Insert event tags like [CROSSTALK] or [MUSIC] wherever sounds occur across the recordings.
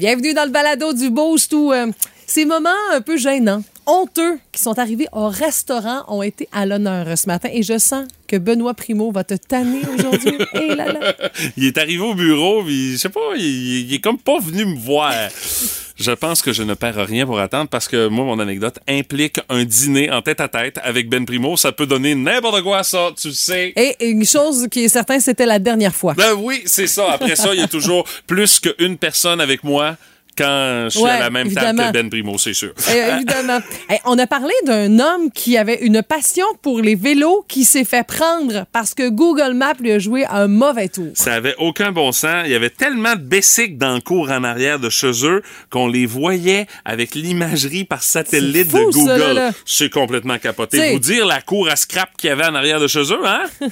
Bienvenue dans le balado du Boost où euh, ces moments un peu gênants, honteux qui sont arrivés au restaurant ont été à l'honneur ce matin et je sens que Benoît Primo va te tanner aujourd'hui. [LAUGHS] Là là. Il est arrivé au bureau, puis je sais pas, il, il est comme pas venu me voir. Je pense que je ne perds rien pour attendre parce que moi, mon anecdote implique un dîner en tête à tête avec Ben Primo. Ça peut donner n'importe quoi, ça, tu le sais. Et une chose qui est certaine, c'était la dernière fois. Ben oui, c'est ça. Après ça, il y a toujours plus qu'une personne avec moi quand je suis Ouais, à la même évidemment. table que Ben Primo, c'est sûr. Euh, évidemment. Hey, [LAUGHS] on a parlé d'un homme qui avait une passion pour les vélos qui s'est fait prendre parce que Google Maps lui a joué un mauvais tour. Ça avait aucun bon sens. Il y avait tellement de basics dans le cours en arrière de chez eux qu'on les voyait avec l'imagerie par satellite fou, de Google. C'est complètement capoté. T'sais- Vous dire la cour à scrap qu'il y avait en arrière de chez eux, hein? [LAUGHS]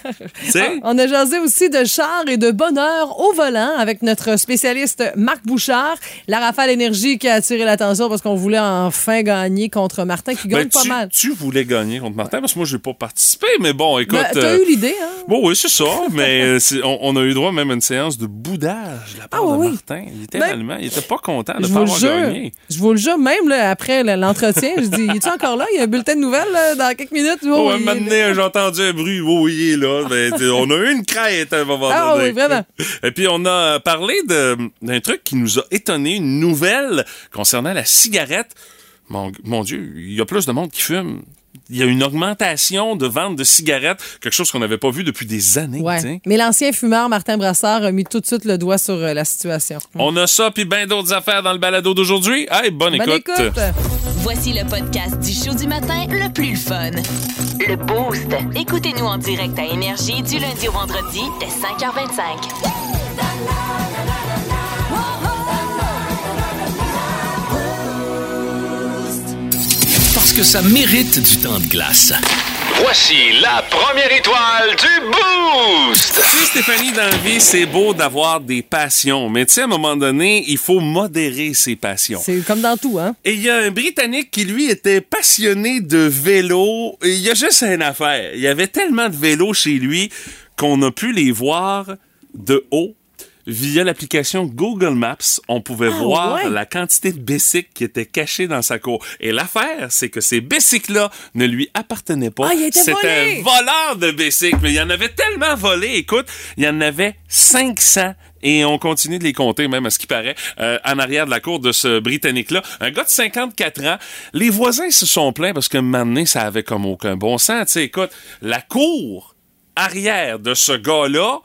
On a jasé aussi de char et de bonheur au volant avec notre spécialiste Marc Bouchard. La Rafale Énergie qui a attiré l'attention parce qu'on voulait enfin gagner contre Martin qui gagne Ben, pas tu, mal. tu voulais gagner contre Martin parce que moi, je n'ai pas participé, mais bon, écoute. Ben, T'as euh, eu l'idée, hein? Bon, oui, c'est ça, [LAUGHS] mais euh, on, on a eu droit même à une séance de boudage de la part Ah, de oui. Martin. Il était Ben, tellement, il était pas content de ne pas avoir jure. gagné. Je vous le jure, même là, après l'entretien, je dis, [LAUGHS] es-tu encore là? Il y a un bulletin de nouvelles là, dans quelques minutes. Oh, Oh, est donné, j'ai entendu un bruit. Oh, oui, il est là. Ben, on a eu une crête à un moment Ah donné. oui, vraiment. Et puis, on a parlé d'un truc qui nous a étonné, une nouvelle concernant la cigarette. Mon, mon Dieu, il y a plus de monde qui fume. Il y a une augmentation de vente de cigarettes, quelque chose qu'on n'avait pas vu depuis des années. Ouais. Mais l'ancien fumeur Martin Brassard a mis tout de suite le doigt sur euh, la situation. On a ça, puis bien d'autres affaires dans le balado d'aujourd'hui. Hey, bonne, Bonne écoute. Voici le podcast du show du matin le plus fun. Le Boost. Écoutez-nous en direct à Énergie du lundi au vendredi dès 5h25. Que ça mérite du temps de glace. Voici la première étoile du Boost! Tu sais, Stéphanie, dans la vie, c'est beau d'avoir des passions, mais tu sais, à un moment donné, il faut modérer ses passions. C'est comme dans tout, hein? Et il y a un Britannique qui, lui, était passionné de vélo. Et il y a juste une affaire. Il y avait tellement de vélos chez lui qu'on a pu les voir de haut. Via l'application Google Maps, on pouvait voir ouais? la quantité de bicycles qui étaient cachés dans sa cour. Et l'affaire, c'est que ces bicycles-là ne lui appartenaient pas. Ah, C'était un voleur de bicycles. Mais il y en avait tellement volé. Écoute, il y en avait 500 et on continue de les compter, même à ce qui paraît, euh, en arrière de la cour de ce Britannique-là. Un gars de 54 ans. Les voisins se sont plaints parce que maintenant, ça avait comme aucun bon sens. Tu sais, écoute, la cour arrière de ce gars-là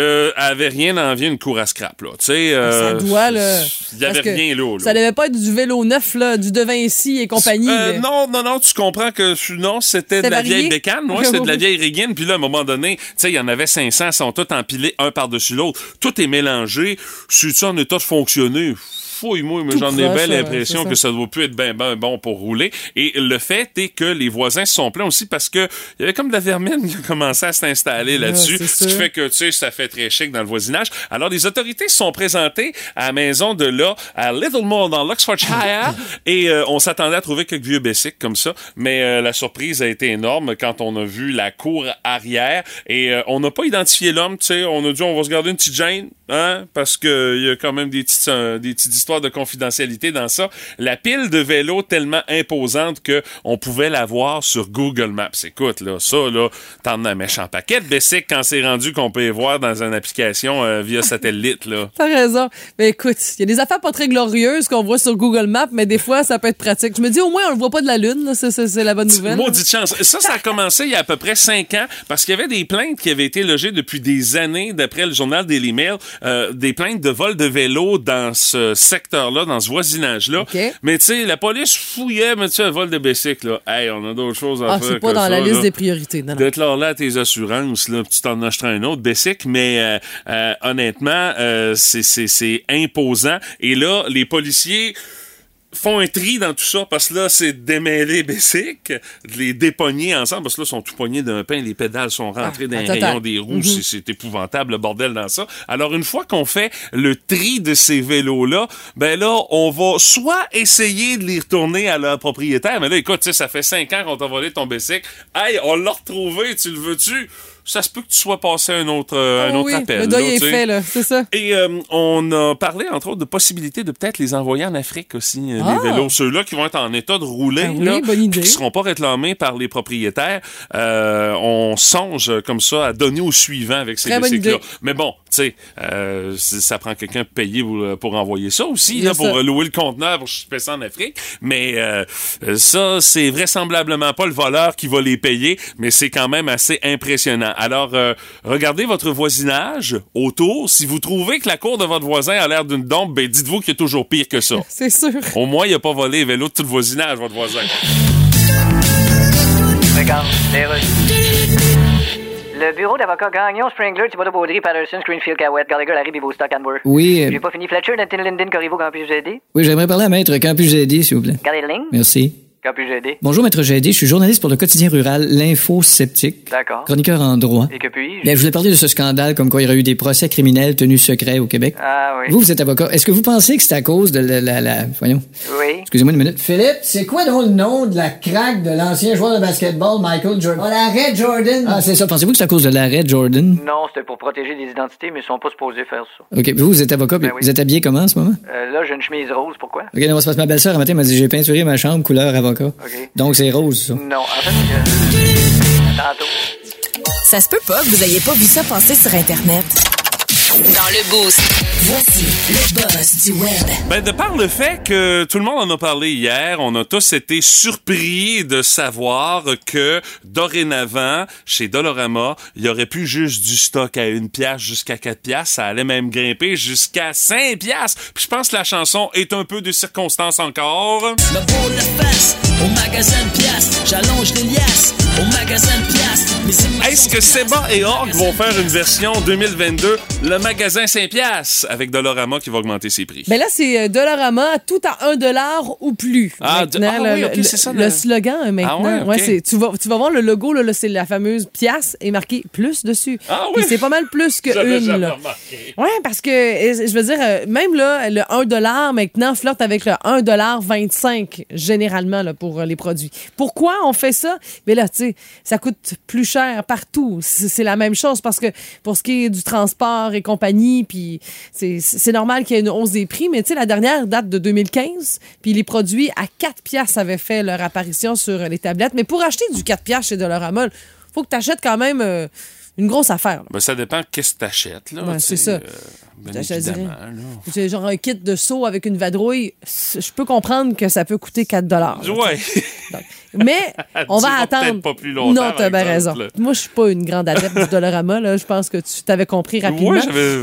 euh, avait rien envie d'une cour à scrap, là. Tu sais, euh, ça doit, là. Il y avait rien là, là. Ça devait pas être du vélo neuf, là, du De Vinci et compagnie. Euh, non, non, non, tu comprends que non, c'était de la varié? vieille bécane, ouais, c'était de la [LAUGHS] vieille régine, puis là, à un moment donné, tu sais, il y en avait 500, ils sont tous empilés un par-dessus l'autre. Tout est mélangé. C'est-tu en état de fonctionner? Fouille-moi, mais j'en ai bien l'impression que ça doit plus être bien ben bon pour rouler. Et le fait est que les voisins se sont plaints aussi parce que il y avait comme de la vermine qui a commencé à s'installer là-dessus. ce qui fait que, tu sais, ça fait très chic dans le voisinage. Alors, les autorités se sont présentées à la maison de là, à Littlemore, dans l'Oxfordshire, [LAUGHS] et euh, on s'attendait à trouver quelques vieux bessics comme ça, mais euh, la surprise a été énorme quand on a vu la cour arrière, et euh, on n'a pas identifié l'homme, tu sais, on a dit on va se garder une petite gêne, hein, parce que il y a quand même des petites, euh, des petites histoires de confidentialité dans ça. La pile de vélos tellement imposante que on pouvait la voir sur Google Maps. Écoute, là, ça, là, t'en as un méchant paquet de bessics quand c'est rendu qu'on peut les voir dans une application euh, via satellite, là. [LAUGHS] T'as raison. Mais écoute, il y a des affaires pas très glorieuses qu'on voit sur Google Maps, mais des fois, ça peut être pratique. Je me dis, au moins, on le voit pas de la Lune. là. C'est- C'est c'est la bonne nouvelle. Maudite chance. Ça, ça a commencé il y a à peu près cinq ans parce qu'il y avait des plaintes qui avaient été logées depuis des années, d'après le journal Daily Mail, euh, des plaintes de vol de vélo dans ce secteur secteur-là, dans ce voisinage-là. Mais tu sais, la police fouillait, mais tu sais, un vol de bicycle, là. Hey, on a d'autres choses à Ah, faire. c'est pas que dans la liste là. des priorités. Non, non. D'être là, tes assurances, là, tu t'en achèteras un autre, Bessic, mais euh, euh, honnêtement, euh, c'est- c'est c'est imposant. Et là, les policiers font un tri dans tout ça, parce que là, c'est démêler Bessic, de les dépogner ensemble, parce que là, ils sont tout pognés d'un pain, les pédales sont rentrées Ah, dans les rayons des roues, c'est- c'est épouvantable, le bordel dans ça. Alors, une fois qu'on fait le tri de ces vélos-là, ben là, on va soit essayer de les retourner à leur propriétaire, mais là, écoute, tu sais, ça fait cinq ans qu'on t'a volé ton Bessic. Hey, on l'a retrouvé, tu le veux-tu? Ça se peut que tu sois passé un autre, euh, un Oh autre oui, appel. le deuil là, est fait, là. C'est ça. Et euh, on a parlé, entre autres, de possibilités de peut-être les envoyer en Afrique aussi, euh, Ah! les vélos. Ceux-là qui vont être en état de rouler, Ah oui, là, bonne idée. qui seront pas réclamés par les propriétaires. Euh, on songe comme ça à donner au suivant avec ces bicycles-là. Mais bon, sais, euh, ça prend quelqu'un payé pour, euh, pour envoyer ça aussi, là, pour ça. louer le conteneur pour shipper ça en Afrique. Mais euh, euh, ça, c'est vraisemblablement pas le voleur qui va les payer, mais c'est quand même assez impressionnant. Alors, euh, regardez votre voisinage autour. Si vous trouvez que la cour de votre voisin a l'air d'une dombe, ben dites-vous qu'il y a toujours pire que ça. [LAUGHS] C'est sûr. Au moins, il a pas volé les vélos de tout le voisinage, votre voisin. Regarde, les rues. Le bureau d'avocat Gagnon, Springler, Thibodeau Baudry, Patterson, Screenfield, Cowett, Gallagher, Larry, Bivo, Stock, and Worth. Oui, euh, J'ai pas fini. Fletcher, Nathan, Linden, Corriveau, quand puis-je vous aider? oui, j'aimerais parler à Maître Quand puis-je aider, s'il vous plaît? Gardez la ligne. Merci. Quand puis-je aider? Bonjour, Maître Gédé. Je suis journaliste pour le quotidien rural L'Info Sceptique. D'accord. Chroniqueur en droit. Et que puis-je? Bien, je voulais parler de ce scandale comme quoi il y aurait eu des procès criminels tenus secrets au Québec. Ah oui. Vous, vous êtes avocat. Est-ce que vous pensez que c'est à cause de la... la, la- voyons. Oui. Excusez-moi une minute. Philippe, c'est quoi donc le nom de la craque de l'ancien joueur de basketball Michael Jordan? Oh, l'arrêt Jordan! Ah, c'est ça. Pensez-vous que c'est à cause de l'arrêt Jordan? Non, c'était pour protéger des identités, mais ils sont pas supposés faire ça. OK. Vous, vous êtes avocat. Ben oui. Vous êtes habillé comment en ce moment? Euh, là, j'ai une chemise rose, pourquoi? OK, non, c'est parce que ma belle-sœur, un matin, m'a dit j'ai peinturé ma chambre couleur avocat. Donc, c'est rose, ça. Non, en fait, euh, tantôt. Ça se peut pas que vous ayez pas vu ça passer sur Internet. Dans le boost, Voici le buzz du web. Ben, de par le fait que tout le monde en a parlé hier, on a tous été surpris de savoir que dorénavant, chez Dolorama, il y aurait plus juste du stock à une pièce jusqu'à quatre piastres. Ça allait même grimper jusqu'à cinq piastres. Puis je pense que la chanson est un peu de circonstance encore. Me bourre la face au magasin de piastres. J'allonge les liasses au magasin de piastres. Est-ce que Seba et Org vont faire une version 2022, le magasin Saint-Piastres, avec Dolorama qui va augmenter ses prix? Mais là, c'est euh, Dollarama, tout à 1 dollar ou plus. Ah, de- ah le, oui, ok, le- c'est ça, le le- slogan euh, maintenant. Ah ouais, c'est, tu, vas, tu vas voir le logo, là, là, c'est la fameuse pièce et marqué plus dessus. Ah oui? c'est pas mal plus que une. là. remarqué. Ouais, parce que, euh, je veux dire, même là, le 1 dollar maintenant flirte avec le 1 dollar 25 généralement là, pour les produits. Pourquoi on fait ça? Mais là, tu ça coûte plus cher partout. C'est la même chose parce que pour ce qui est du transport et compagnie, puis c'est c'est normal qu'il y ait une hausse des prix, mais tu sais, la dernière date de 2015, puis les produits à 4 piastres avaient fait leur apparition sur les tablettes. Mais pour acheter du 4 piastres chez Dollarama, faut que tu achètes quand même euh, une grosse affaire. Ben, ça dépend qu'est-ce que t'achètes, tu c'est ça. euh, ben là. Genre un kit de seau avec une vadrouille. Je peux comprendre que ça peut coûter 4 dollars. Ouais. Mais [LAUGHS] on va attendre. pas plus longtemps, Non, t'as bien raison. là. Moi, je suis pas une grande adepte du Dollarama. Là. Je pense que tu t'avais compris rapidement. Ouais, j'avais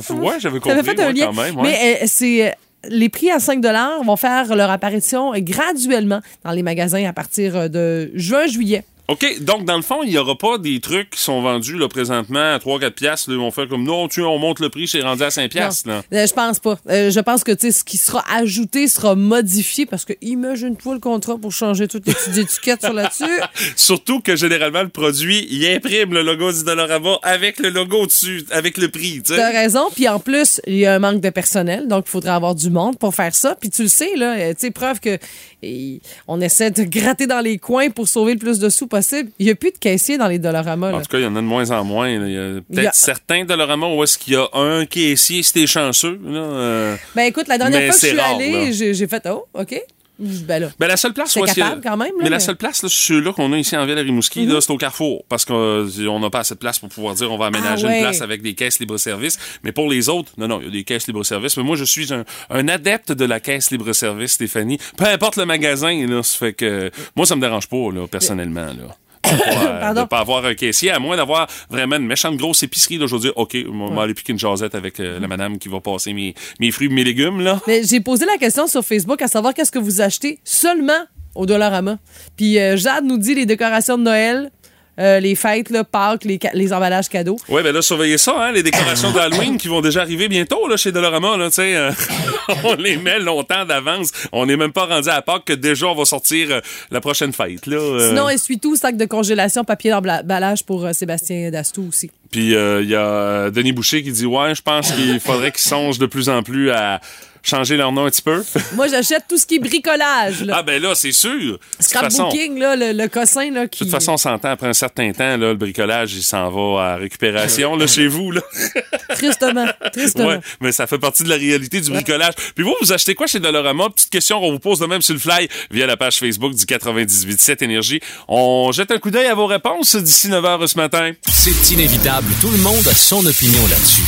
ouais, compris. T'avais fait un lien. quand même. ouais. Mais euh, c'est. euh, les prix à 5 vont faire leur apparition graduellement dans les magasins à partir euh, de juin-juillet. OK, donc dans le fond, il n'y aura pas des trucs qui sont vendus là, présentement à 3-4 piastres. Là, ils vont faire comme non, tu on monte le prix, c'est rendu à 5 piastres. Là. Euh, je pense pas. Euh, je pense que ce qui sera ajouté sera modifié parce que imagine-toi le contrat pour changer toutes les petites étiquettes sur là-dessus. [LAUGHS] Surtout que généralement, le produit, il imprime le logo du Dollarama avec le logo dessus, avec le prix. tu sais. T'as raison. Puis en plus, il y a un manque de personnel, donc il faudrait avoir du monde pour faire ça. Puis tu le sais, là, euh, tu sais, preuve que et, on essaie de gratter dans les coins pour sauver le plus de sous possible. Il n'y a plus de caissiers dans les Dollarama. En là. tout cas, il y en a de moins en moins. Il y a peut-être a- certains Dollarama où est-ce qu'il y a un caissier, si t'es chanceux. Là, euh. Ben écoute, la dernière fois que je suis rare, allée, j'ai j'ai fait Oh, OK. Ben là. Ben, la seule place C'est a- capable quand même, là, mais, la mais- Mhm. seule place, là, ceux-là qu'on a ici en ville à Rimouski, là, c'est au Carrefour. Parce qu'on n'a pas assez de place pour pouvoir dire on va aménager Ah ouais. une place avec des caisses libre-service. Mais pour les autres, non, non, il y a des caisses libre-service. Mais moi, je suis un, un adepte de la caisse libre-service, Stéphanie. Peu importe le magasin, là, ça fait que. Moi, ça me dérange pas, là, personnellement, là. Euh, de pas avoir un caissier, à moins d'avoir vraiment une méchante grosse épicerie. Dire, OK, on va aller piquer une jasette avec euh, la madame qui va passer mes, mes fruits et mes légumes. Là. Mais j'ai posé la question sur Facebook à savoir qu'est-ce que vous achetez seulement au Dollarama. Puis euh, Jade nous dit les décorations de Noël, euh, les fêtes, là, Pâques, les, les emballages cadeaux. Ouais, ben là, surveillez ça, hein, les décorations d'Halloween qui vont déjà arriver bientôt là, chez Dolorama. Là, tu sais, euh, [LAUGHS] on les met longtemps d'avance. On n'est même pas rendu à Pâques que déjà on va sortir euh, la prochaine fête. Là, euh. Sinon, essuie-tout, sac de congélation, papier d'emballage pour Sébastien Dastou aussi. Puis il y a Denis Boucher qui dit Ouais, je pense qu'il faudrait qu'ils songent de plus en plus à changer leur nom un petit peu. [LAUGHS] Moi, j'achète tout ce qui est bricolage. Là. ah ben là, c'est sûr. De toute façon, Scrapbooking, là, le, le cossin là, qui... de toute façon, on s'entend après un certain temps, là, le bricolage, il s'en va à récupération là, chez vous. Là. [LAUGHS] Tristement, tristement. Ouais, mais ça fait partie de la réalité du bricolage. Puis vous, vous achetez quoi chez Dolorama? Petite question qu'on vous pose de même sur le fly via la page Facebook du 98.7 Énergie. On jette un coup d'œil à vos réponses d'ici 9 h ce matin. C'est inévitable. Tout le monde a son opinion là-dessus.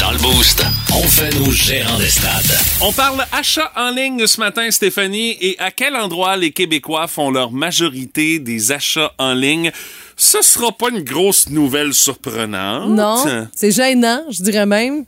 Dans le Boost, on fait nos gérants des stades. On parle achat en ligne ce matin, Stéphanie, et à quel endroit les Québécois font leur majorité des achats en ligne? Ce sera pas une grosse nouvelle surprenante. Non, c'est gênant, je dirais même.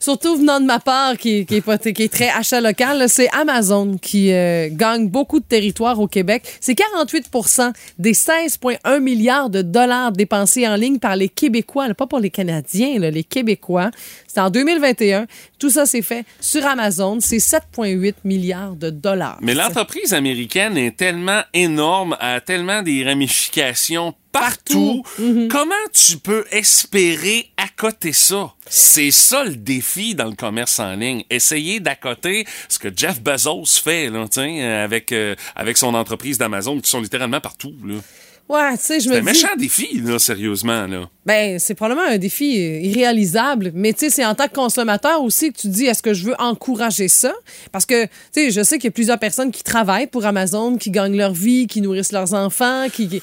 Surtout venant de ma part, qui, est, très achat local, c'est Amazon qui euh, gagne beaucoup de territoire au Québec. C'est 48% des 16,1 milliards de dollars dépensés en ligne par les Québécois, pas pour les Canadiens, les Québécois. C'est en 2021. Tout ça, c'est fait sur Amazon. C'est 7,8 milliards de dollars. Mais l'entreprise américaine est tellement énorme, a tellement des ramifications partout. Comment tu peux espérer accoter ça? C'est ça le défi dans le commerce en ligne. Essayer d'accoter ce que Jeff Bezos fait là, tiens, avec, euh, avec son entreprise d'Amazon qui sont littéralement partout. là. Ouais, tu sais, je me C'est un dis... méchant défi, là, sérieusement. Là. Ben, c'est probablement un défi euh, irréalisable, mais tu sais, c'est en tant que consommateur aussi que tu dis est-ce que je veux encourager ça? Parce que tu sais, je sais qu'il y a plusieurs personnes qui travaillent pour Amazon, qui gagnent leur vie, qui nourrissent leurs enfants, qui.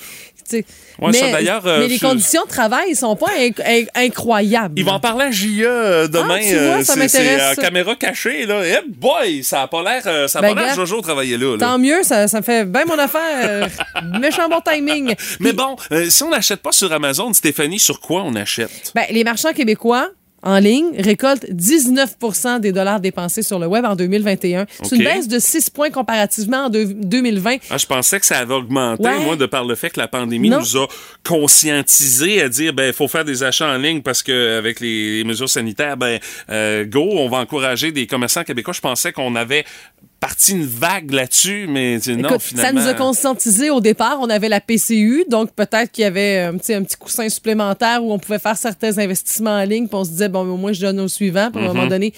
Ouais, mais, ça, euh, mais les conditions de travail sont pas inc- inc- incroyables. Ils vont en parler à JE euh, demain. Ah, tu vois, ça c'est- m'intéresse, C'est en ça. caméra cachée. Là. Eh boy, ça a pas l'air euh, ça a Ben, pas l'air gars, Jojo travailler là. là. Tant mieux, ça, ça me fait bien mon affaire. euh, [LAUGHS] méchant bon timing. Mais bon, euh, si on n'achète pas sur Amazon, Stéphanie, sur quoi on achète? Ben, les marchands québécois en ligne récoltent 19% des dollars dépensés sur le web en 2021. C'est une baisse de 6 points comparativement en deux- 2020. Ah, je pensais que ça avait augmenté, Ouais. moi, de par le fait que la pandémie Non. nous a conscientisés à dire, ben, il faut faire des achats en ligne parce que avec les, les mesures sanitaires, ben, euh, go, on va encourager des commerçants québécois. Je pensais qu'on avait parti une vague là-dessus, mais non, finalement. ça nous a conscientisé au départ. On avait la PCU, donc peut-être qu'il y avait euh, un petit, un petit coussin supplémentaire où on pouvait faire certains investissements en ligne, puis on se disait, bon, au moins, je donne au suivant. Puis à un moment Mhm. donné,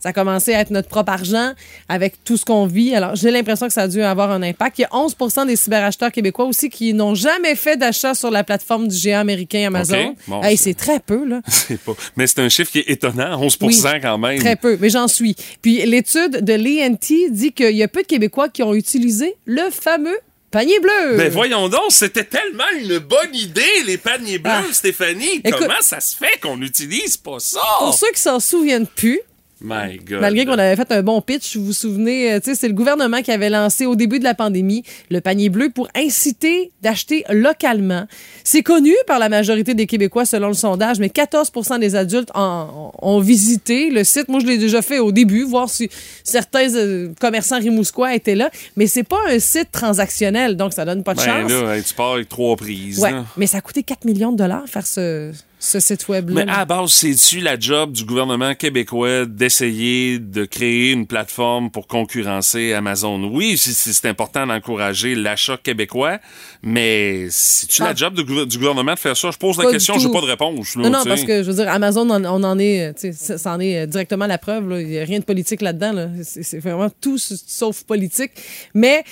ça a commencé à être notre propre argent avec tout ce qu'on vit. Alors, j'ai l'impression que ça a dû avoir un impact. Il y a 11% des cyberacheteurs québécois aussi qui n'ont jamais fait d'achat sur la plateforme du géant américain Amazon. OK. Bon, Hey, c'est- très peu, là. [LAUGHS] Pas- Mais c'est un chiffre qui est étonnant, 11 Oui, quand même. Très peu, mais j'en suis. Puis l'étude de l'ENT dit qu'il y a peu de Québécois qui ont utilisé le fameux panier bleu. Ben voyons donc, c'était tellement une bonne idée, les paniers bleus, Ah. Stéphanie. Écoute- Comment ça se fait qu'on n'utilise pas ça? Pour ceux qui s'en souviennent plus, My God. malgré qu'on avait fait un bon pitch, vous vous souvenez, euh, c'est le gouvernement qui avait lancé au début de la pandémie le panier bleu pour inciter d'acheter localement. C'est connu par la majorité des Québécois selon le sondage, mais 14 des adultes en- ont visité le site. Moi, je l'ai déjà fait au début, voir si certains euh, commerçants rimousquois étaient là, mais c'est pas un site transactionnel, donc ça donne pas de Ben chance. là, tu pars avec trois prises. Ouais, mais ça a coûté 4 millions de dollars faire ce, ce site web-là? Mais à la base, c'est-tu la job du gouvernement québécois d'essayer de créer une plateforme pour concurrencer Amazon? Oui, c'est- important d'encourager l'achat québécois, mais c'est-tu Ah. la job du, gouver- du gouvernement de faire ça? Je pose la question, j'ai tout. pas de réponse. là, Non, non, parce que je veux dire, Amazon, on, on en est, ça- en est euh, directement la preuve. Il n'y a rien de politique là-dedans. là. C'est vraiment tout sauf politique. Mais.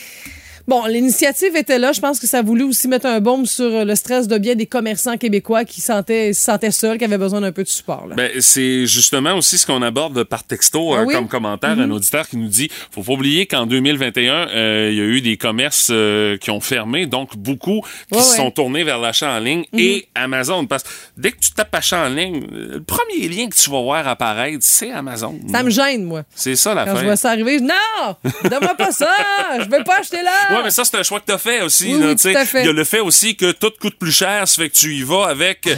Bon, l'initiative était là. Je pense que ça voulu aussi mettre un baume sur euh, le stress de bien des commerçants québécois qui sentaient, se sentaient seuls, qui avaient besoin d'un peu de support. Là. Ben, c'est justement aussi ce qu'on aborde par texto Ah euh, comme commentaire. Mhm. Un auditeur qui nous dit faut pas oublier qu'en 2021, euh, il y a eu des commerces euh, qui ont fermé, donc beaucoup qui Ouais, se ouais. sont tournés vers l'achat en ligne Mhm. et Amazon. Parce que dès que tu tapes achat en ligne, le premier lien que tu vas voir apparaître, c'est Amazon. ça me gêne, moi. C'est ça Quand je vois ça arriver, je dis, non, donne-moi pas ça, je veux pas acheter là. Ouais, mais ça, c'est un choix que t'as fait aussi. Oui, là, oui, tu sais. tout à fait. Il y a le fait aussi que tout coûte plus cher, ça fait que tu y vas avec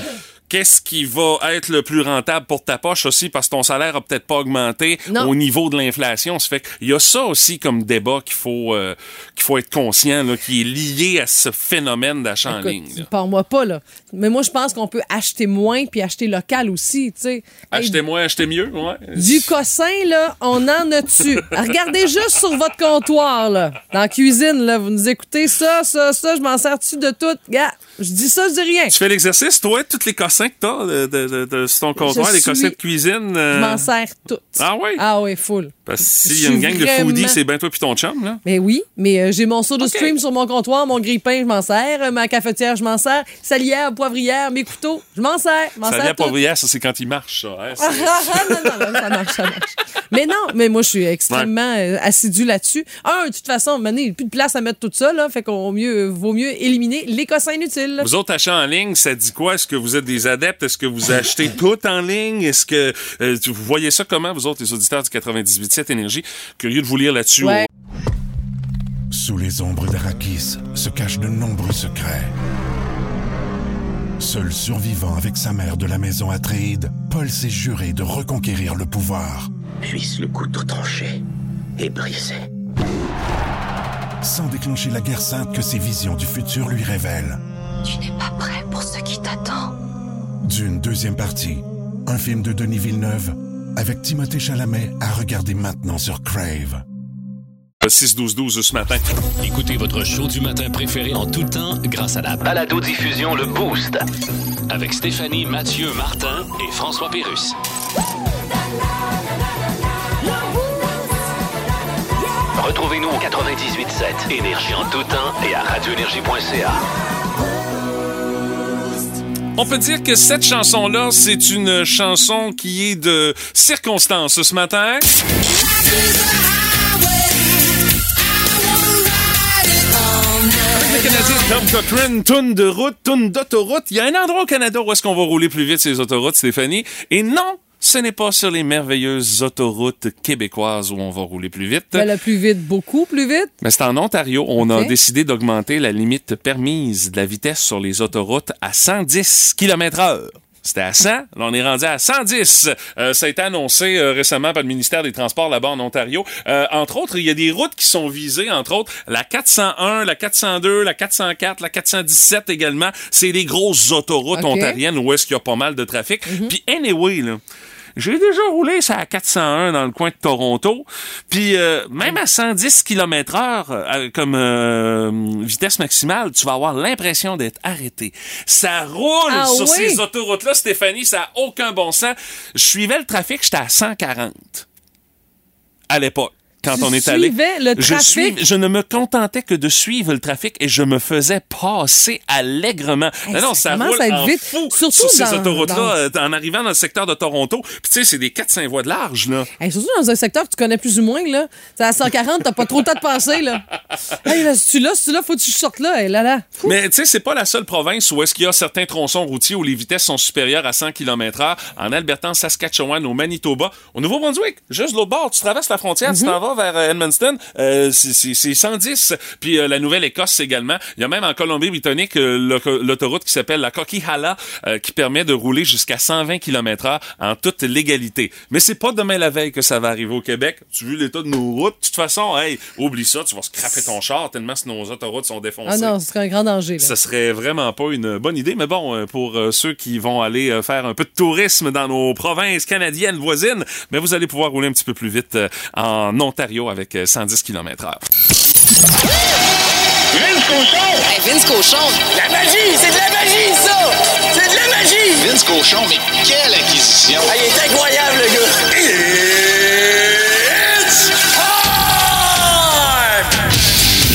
qu'est-ce qui va être le plus rentable pour ta poche aussi, parce que ton salaire a peut-être pas augmenté Non. au niveau de l'inflation. Ça fait qu'il y a ça aussi comme débat qu'il faut, euh, qu'il faut être conscient, là, qui est lié à ce phénomène d'achat en ligne. là. Parle-moi pas, là. Mais moi, je pense qu'on peut acheter moins puis acheter local aussi, tu sais. Hey, Acheter moins, acheter mieux, ouais. Du cossin, là, on en a dessus. [LAUGHS] Regardez juste sur votre comptoir, là. Dans la cuisine, là, vous nous écoutez ça, ça, ça, je m'en sers dessus de tout? Gars, je dis ça, je dis rien. Tu fais l'exercice, toi, tous les cossins que t'as de, de, de, sur ton comptoir, Je les suis- cossins de cuisine. euh, Je m'en sers toutes. Ah oui? Ah oui, full. Parce que s'il y a une gang de foodies, c'est bien toi puis ton chum, là. Mais oui, mais euh, j'ai mon soda Ok. stream sur mon comptoir, mon grille-pain, je m'en sers, euh, ma cafetière, je m'en sers, salière, poivrière, mes couteaux, je m'en sers, je m'en Ça c'est quand il marche, ça. hein, c'est- [LAUGHS] Ah, non, non, non, ça marche, ça marche. Mais non, mais moi, je suis extrêmement euh, assidu là-dessus. Un, de toute façon, il n'y a plus de place à mettre tout ça, là. Fait qu'on mieux, vaut mieux éliminer les cossins inutiles. Vous autres achats en ligne, ça dit quoi? Est-ce que vous êtes des adeptes? Est-ce que vous achetez [LAUGHS] tout en ligne? Est-ce que euh, vous voyez ça comment, vous autres, les auditeurs du 98.7 Énergie? Curieux de vous lire là-dessus. Ouais. Sous les ombres d'Arakis se cachent de nombreux secrets. Seul survivant avec sa mère de la maison Atréide, Paul s'est juré de reconquérir le pouvoir. Puisse le couteau tranché et brisé. Sans déclencher la guerre sainte que ses visions du futur lui révèlent. Tu n'es pas prêt pour ce qui t'attend. D'une deuxième partie, un film de Denis Villeneuve avec Timothée Chalamet à regarder maintenant sur Crave. 6-12-12 ce matin. Écoutez votre show du matin préféré en tout temps grâce à la Balado-diffusion Le Boost. avec Stéphanie, Mathieu, Martin et François Pérus. Retrouvez-nous au 98.7 Énergie en tout temps et à radioénergie.ca. On peut dire que cette chanson-là, c'est une chanson qui est de circonstance ce matin. Canadien Tom Cochrane, tourne de route, tourne d'autoroute. Il y a un endroit au Canada où est-ce qu'on va rouler plus vite ces autoroutes, Stéphanie? Et non, ce n'est pas sur les merveilleuses autoroutes québécoises où on va rouler plus vite. Ben, le plus vite, beaucoup plus vite. Mais c'est en Ontario. On a décidé d'augmenter la limite permise de la vitesse sur les autoroutes à 110 km heure. C'était à 100, là on est rendu à 110. Euh, ça a été annoncé euh, récemment par le ministère des Transports là-bas en Ontario. Euh, entre autres, il y a des routes qui sont visées, entre autres la 401, la 402, la 404, la 417 également. C'est les grosses autoroutes ontariennes où est-ce qu'il y a pas mal de trafic. Puis anyway, là, j'ai déjà roulé ça à 401 dans le coin de Toronto. Puis euh, même à 110 km heure euh, comme euh, vitesse maximale, tu vas avoir l'impression d'être arrêté. Ça roule Ah sur oui? ces autoroutes-là, Stéphanie, ça a aucun bon sens. Je suivais le trafic, j'étais à 140 à l'époque. Quand Tu on est allé, suivais le je, trafic? suis- je ne me contentais que de suivre le trafic et je me faisais passer allègrement. Hey, non, ça ça, roule en vite. fou Surtout sur ces autoroutes-là, dans- euh, en arrivant dans le secteur de Toronto. Puis tu sais, c'est des 4-5 voies de large, là. Hey, surtout dans un secteur que tu connais plus ou moins, là. C'est à 140, t'as pas trop le temps de passer, là. [LAUGHS] Hey, là, tu là, tu là, faut que tu sortes là. Hey, là, là. Fou. Mais tu sais, c'est pas la seule province où est-ce qu'il y a certains tronçons routiers où les vitesses sont supérieures à 100 km heure. En Alberta, en Saskatchewan, au Manitoba, au Nouveau-Brunswick, juste de l'autre bord, tu traverses la frontière, tu t'en vas vers euh, Edmundston, euh, c'est- c'est c'est 110. Puis euh, la Nouvelle-Écosse également. Il y a même en Colombie-Britannique euh, l'au- l'autoroute qui s'appelle la Coquihalla qui permet de rouler jusqu'à 120 km heure en toute légalité. Mais c'est pas demain la veille que ça va arriver au Québec. Tu vu l'état de nos routes? De toute façon, hey, oublie ça, tu vas scraper ton char tellement que nos autoroutes sont défoncées. Ah non, ce serait un grand danger, là. Ça serait vraiment pas une bonne idée, mais bon, pour ceux qui vont aller faire un peu de tourisme dans nos provinces canadiennes voisines, mais vous allez pouvoir rouler un petit peu plus vite en Ontario avec euh, 110 km heure. Vince Cochon! Vince Cochon! La magie! C'est de la magie, ça! C'est de la magie! Vince Cochon, mais quelle acquisition! Ah, il est incroyable, le gars!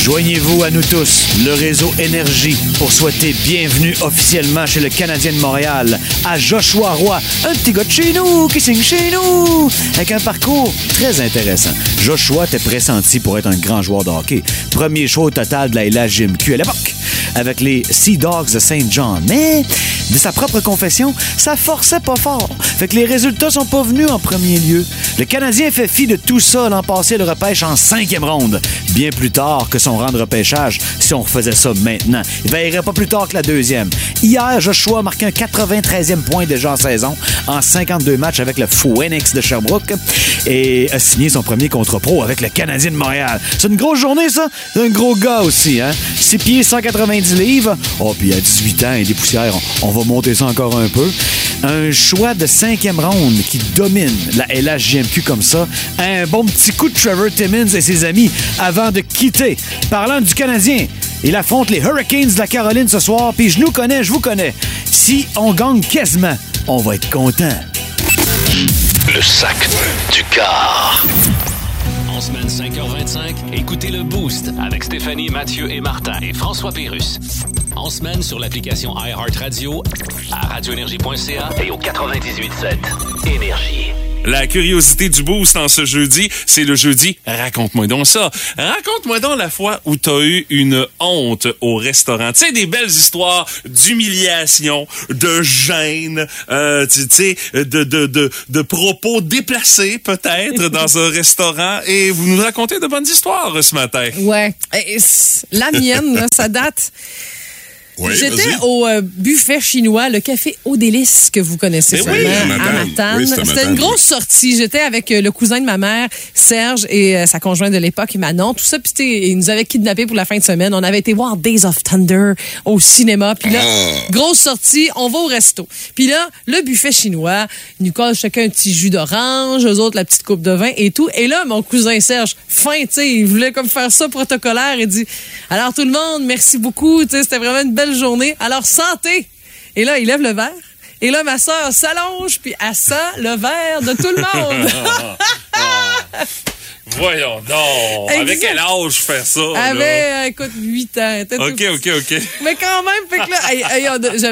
Joignez-vous à nous tous, le réseau Énergie, pour souhaiter bienvenue officiellement chez le Canadien de Montréal à Joshua Roy, un petit gars de chez nous qui signe chez nous, avec un parcours très intéressant. Joshua était pressenti pour être un grand joueur de hockey. Premier choix au total de la LHJMQ à l'époque, avec les Sea Dogs de Saint John. Mais, de sa propre confession, ça forçait pas fort. Fait que les résultats sont pas venus en premier lieu. Le Canadien fait fi de tout ça l'an passé, le repêche en cinquième ronde. Bien plus tard que son rang de repêchage si on refaisait ça maintenant. Il veillerait pas plus tard que la deuxième. Hier, Joshua a marqué un 93e point déjà en saison en 52 matchs avec le Phoenix de Sherbrooke et a signé son premier contre pro avec le Canadien de Montréal. C'est une grosse journée, ça? C'est un gros gars aussi, hein? 6 pieds, 190 livres. Oh, puis à 18 ans et des poussières, on, on va monter ça encore un peu. Un choix de cinquième ronde qui domine la LHJMQ comme ça. Un bon petit coup de Trevor Timmins et ses amis avant de quitter. Parlant du Canadien, il affronte les Hurricanes de la Caroline ce soir, puis je nous connais, je vous connais. Si on gagne quasiment, on va être content. Le sac du car. En semaine 5h25, écoutez le Boost avec Stéphanie, Mathieu et Martin et François Pérus. En semaine sur l'application iHeartRadio, à radioénergie.ca Et au 98.7, Énergie. La curiosité du boost en ce jeudi, c'est le jeudi Raconte-moi donc ça. Raconte-moi donc la fois où t'as eu une honte au restaurant. Tu sais, des belles histoires d'humiliation, de gêne, euh, tu sais, de, de, de, de propos déplacés peut-être dans un [LAUGHS] restaurant. Et vous nous racontez de bonnes histoires ce matin. Ouais. Et La mienne, là, ça date. Oui, J'étais au euh, buffet chinois, le café Au Délice que vous connaissez Mais sûrement oui, à Matane. Oui, C'était une grosse sortie. J'étais avec euh, le cousin de ma mère, Serge, et euh, sa conjointe de l'époque, Manon. Tout ça, puis ils nous avaient kidnappés pour la fin de semaine. On avait été voir Days of Thunder au cinéma. Puis là, Ah. grosse sortie, on va au resto. Puis là, le buffet chinois, ils nous collent chacun un petit jus d'orange, eux autres la petite coupe de vin et tout. Et là, mon cousin Serge, fin, tu sais, il voulait comme faire ça protocolaire. Il dit, alors tout le monde, merci beaucoup, c'était vraiment une belle journée. Alors santé. Et là, il lève le verre. Et là, ma sœur s'allonge, puis elle sent le verre de tout le monde. [LAUGHS] [LAUGHS] Voyons donc. Avec quel âge faire ça? Elle là? avait, euh, écoute, 8 ans. OK, tout OK, OK. [LAUGHS] Mais quand même, fait que là, hey,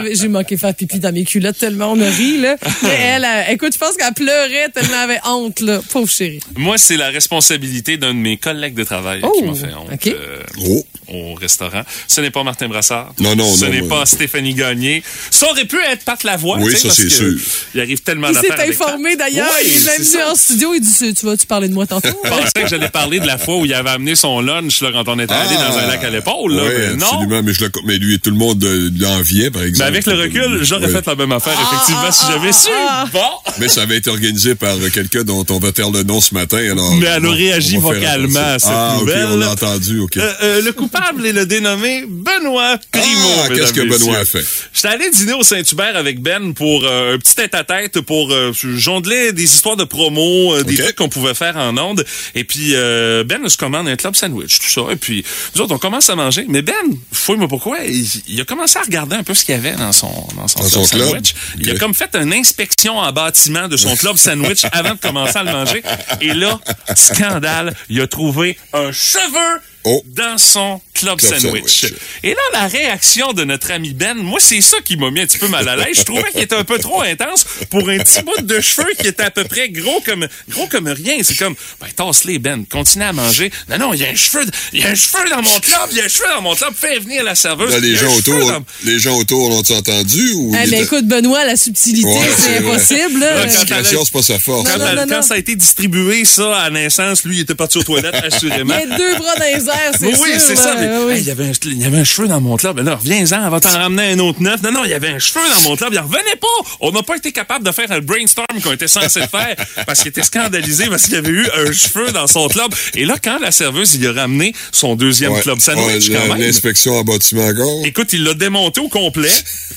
hey, j'ai manqué faire pipi dans mes culottes tellement on a ri, là. [LAUGHS] Mais elle, elle- écoute, je pense qu'elle pleurait tellement elle avait honte, là. Pauvre chérie. Moi, c'est la responsabilité d'un de mes collègues de travail Oh, qui m'a fait honte OK. euh, au restaurant. Ce n'est pas Martin Brassard. Non, non, Ce n'est pas Stéphanie Gagné. Ça aurait pu être Pat Lavoie. Oui, ça, c'est sûr. Il arrive tellement Il s'est d'affaires avec informé d'ailleurs. Oui, il est même en studio. Il dit Tu vas-tu parler de moi tantôt? [LAUGHS] pensais que j'allais parler de la fois où il avait amené son lunch là, quand on était allé dans un lac à l'épaule. Oui, mais non. absolument. Mais, je le- mais lui, tout le monde euh, l'enviait, par exemple. Mais avec le recul, j'aurais Oui. fait la même affaire, effectivement, si j'avais su. Bon. Mais ça avait été organisé par quelqu'un dont on va taire le nom ce matin. Alors, Mais elle a réagi vocalement à cette ah, nouvelle. OK, on l'a entendu, OK. Euh, euh, le coupable est le dénommé Benoît Primo. Ah, qu'est-ce que. Benoît a fait? J'étais allé dîner au Saint-Hubert avec Ben pour euh, un petit tête-à-tête pour euh, jongler des histoires de promo, euh, des trucs qu'on pouvait faire en ondes. Et puis euh, Ben se commande un club sandwich, tout ça. Et puis nous autres, on commence à manger. Mais Ben, fouille-moi pourquoi, il, il a commencé à regarder un peu ce qu'il y avait dans son, dans son Dans club son club? sandwich. Il a comme fait une inspection en bâtiment de son club sandwich [LAUGHS] avant de commencer à le manger. Et là, scandale, il a trouvé un cheveu dans son club, Oh. Club sandwich. sandwich. Et là, la réaction de notre ami Ben, moi, c'est ça qui m'a mis un petit peu mal à l'aise. Je trouvais qu'il était un peu trop intense pour un petit bout de cheveux qui était à peu près gros comme, gros comme rien. C'est comme, ben, tasse-les, Ben, continue à manger. Non, non, il y a un cheveu, il y a un cheveu dans mon club, il y a un cheveu dans mon club, fais venir la serveuse. Là, les gens autour, dans- les gens autour l'ont-ils entendu ou Eh il ben, écoute, Benoît, la subtilité, Ouais, c'est impossible. là. La discrétion, c'est pas sa force. Quand, Non, non, non, quand non. ça a été distribué, ça, à naissance, lui, il était parti aux toilettes, [LAUGHS] assurément. Il y a deux bras dans les c'est Oui, sûr. oui, c'est ça. mais, Oui. hey, il, y avait un, il y avait un cheveu dans mon club. Ben là, reviens-en, on va t'en ramener un autre neuf. Non, non, il y avait un cheveu dans mon club. Il revenait pas. On n'a pas été capable de faire un brainstorm qu'on était censé faire parce qu'il était scandalisé parce qu'il y avait eu un cheveu dans son club. Et là, quand la serveuse, il a ramené son deuxième Ouais. club sandwich, Ouais, quand même. L'inspection en bâtiment encore. Écoute, il l'a démonté au complet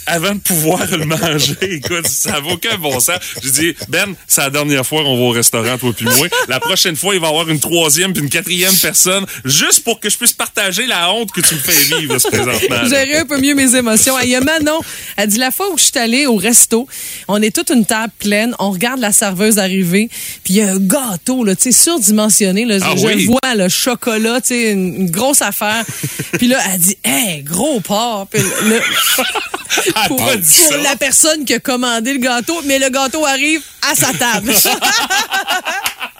avant de pouvoir le manger. [LAUGHS] Écoute, ça n'a aucun bon sens. J'ai dit, Ben, c'est la dernière fois qu'on va au restaurant, toi puis moi. La prochaine fois, il va y avoir une troisième puis une quatrième personne, juste pour que je puisse partager la honte que tu me fais vivre, ce présentement. Gérer un peu mieux mes émotions. Il y a Manon, elle dit la fois où je suis allée au resto, on est toute une table pleine, on regarde la serveuse arriver, puis il y a un gâteau là, tu sais surdimensionné là, Ah je oui. le vois le chocolat, tu sais une, une grosse affaire. [LAUGHS] puis là elle dit "Hey, gros porc." Puis le- Elle pour, la personne qui a commandé le gâteau, mais le gâteau arrive à sa table. [LAUGHS]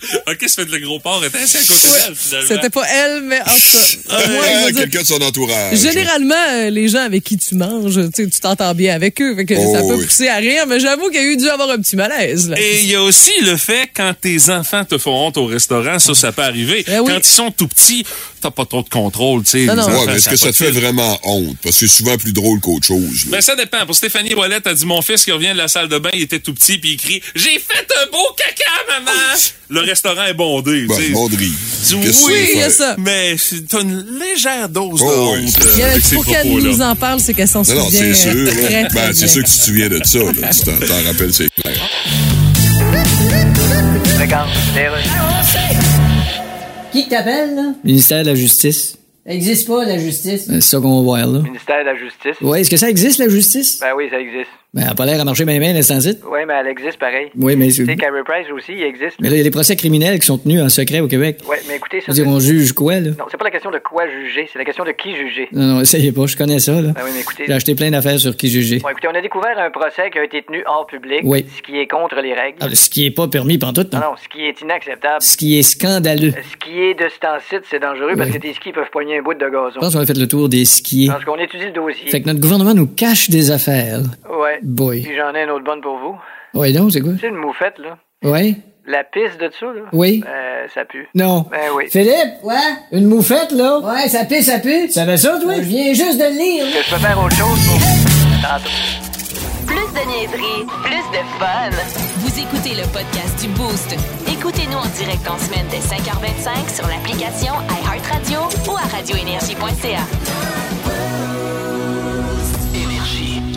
[LAUGHS] OK, ça fait que le gros porc était assis à côté d'elle, finalement. C'était pas elle, mais en tout cas. Ouais, Ah, dire, quelqu'un de son entourage. Généralement, euh, les gens avec qui tu manges, tu t'entends bien avec eux. Fait que Oh, ça peut oui. pousser à rire, mais j'avoue qu'il y a eu dû avoir un petit malaise. Là. Et il y a aussi le fait quand tes enfants te font honte au restaurant, ça, ça peut arriver. Eh oui. Quand ils sont tout petits, t'as pas trop de contrôle, tu sais. Ouais, mais est-ce que ça te de fait vraiment honte? Parce que c'est souvent plus drôle qu'autre chose. là. Ben, ça dépend. Pour Stéphanie Ouellette, a dit mon fils qui revient de la salle de bain, il était tout petit, puis il crie J'ai fait un beau caca, maman! Le restaurant est bondé, Ben, bonderie. Tu- oui, il y a ça. Mais c'est- t'as une légère dose de Oh, oui. honte. euh, Il y a- pour qu'elle nous en parle, c'est qu'elle s'en souvient. non, c'est sûr. là. très, très Ben, c'est sûr que tu te souviens de ça. Là. Tu t'en, rappelles, c'est clair. Regarde. Qui que t'appelles, là? Ministère de la Justice. Ça existe pas, la justice. C'est ça qu'on va voir, là. Ministère de la Justice? Ouais, est-ce que ça existe, la justice? Ben oui, ça existe. Ben, elle a pas l'air à marcher bien, bien, l'instant Oui, mais elle existe pareil. Oui, mais c'est- Tu sais, Carrie Price aussi, il existe. Mais là, il y a des procès criminels qui sont tenus en secret au Québec. Ouais, mais écoutez, ça. dire, on juge quoi, là? Non, c'est pas la question de quoi juger, c'est la question de qui juger. Non, non, essayez pas, je connais ça, là. Ben oui, mais écoutez. J'ai acheté plein d'affaires sur qui juger. Bon, écoutez, on a découvert un procès qui a été tenu hors public, Oui. ce qui est contre les règles. Ah, ce qui est pas permis pantoute, Non, non. non, ce qui est inacceptable. Ce qui est scandaleux. Ce qui est de ce temps-ci, c'est dangereux parce Oui. que tes skis peuvent poigner un bout de gazon. Je pense qu'on a fait le tour des skiers. Parce qu'on étudie le dossier. Fait que notre gouvernement nous cache des affaires. Ouais. Boy. Puis j'en ai une autre bonne pour vous. Ouais, donc, c'est quoi? Tu sais, une moufette, là? Ouais? La piste de ça, là? Oui. Euh, ça pue. Non. Ben oui. Philippe? Ouais? Une moufette, là? Ouais, ça pue, ça pue. Tu savais ça, toi? Je viens juste de le lire. Que je peux faire autre chose pour. Tantôt. Plus de niaiserie, plus de fun. Vous écoutez le podcast du Boost. Écoutez-nous en direct en semaine dès 5h25 sur l'application iHeartRadio ou à radioénergie.ca.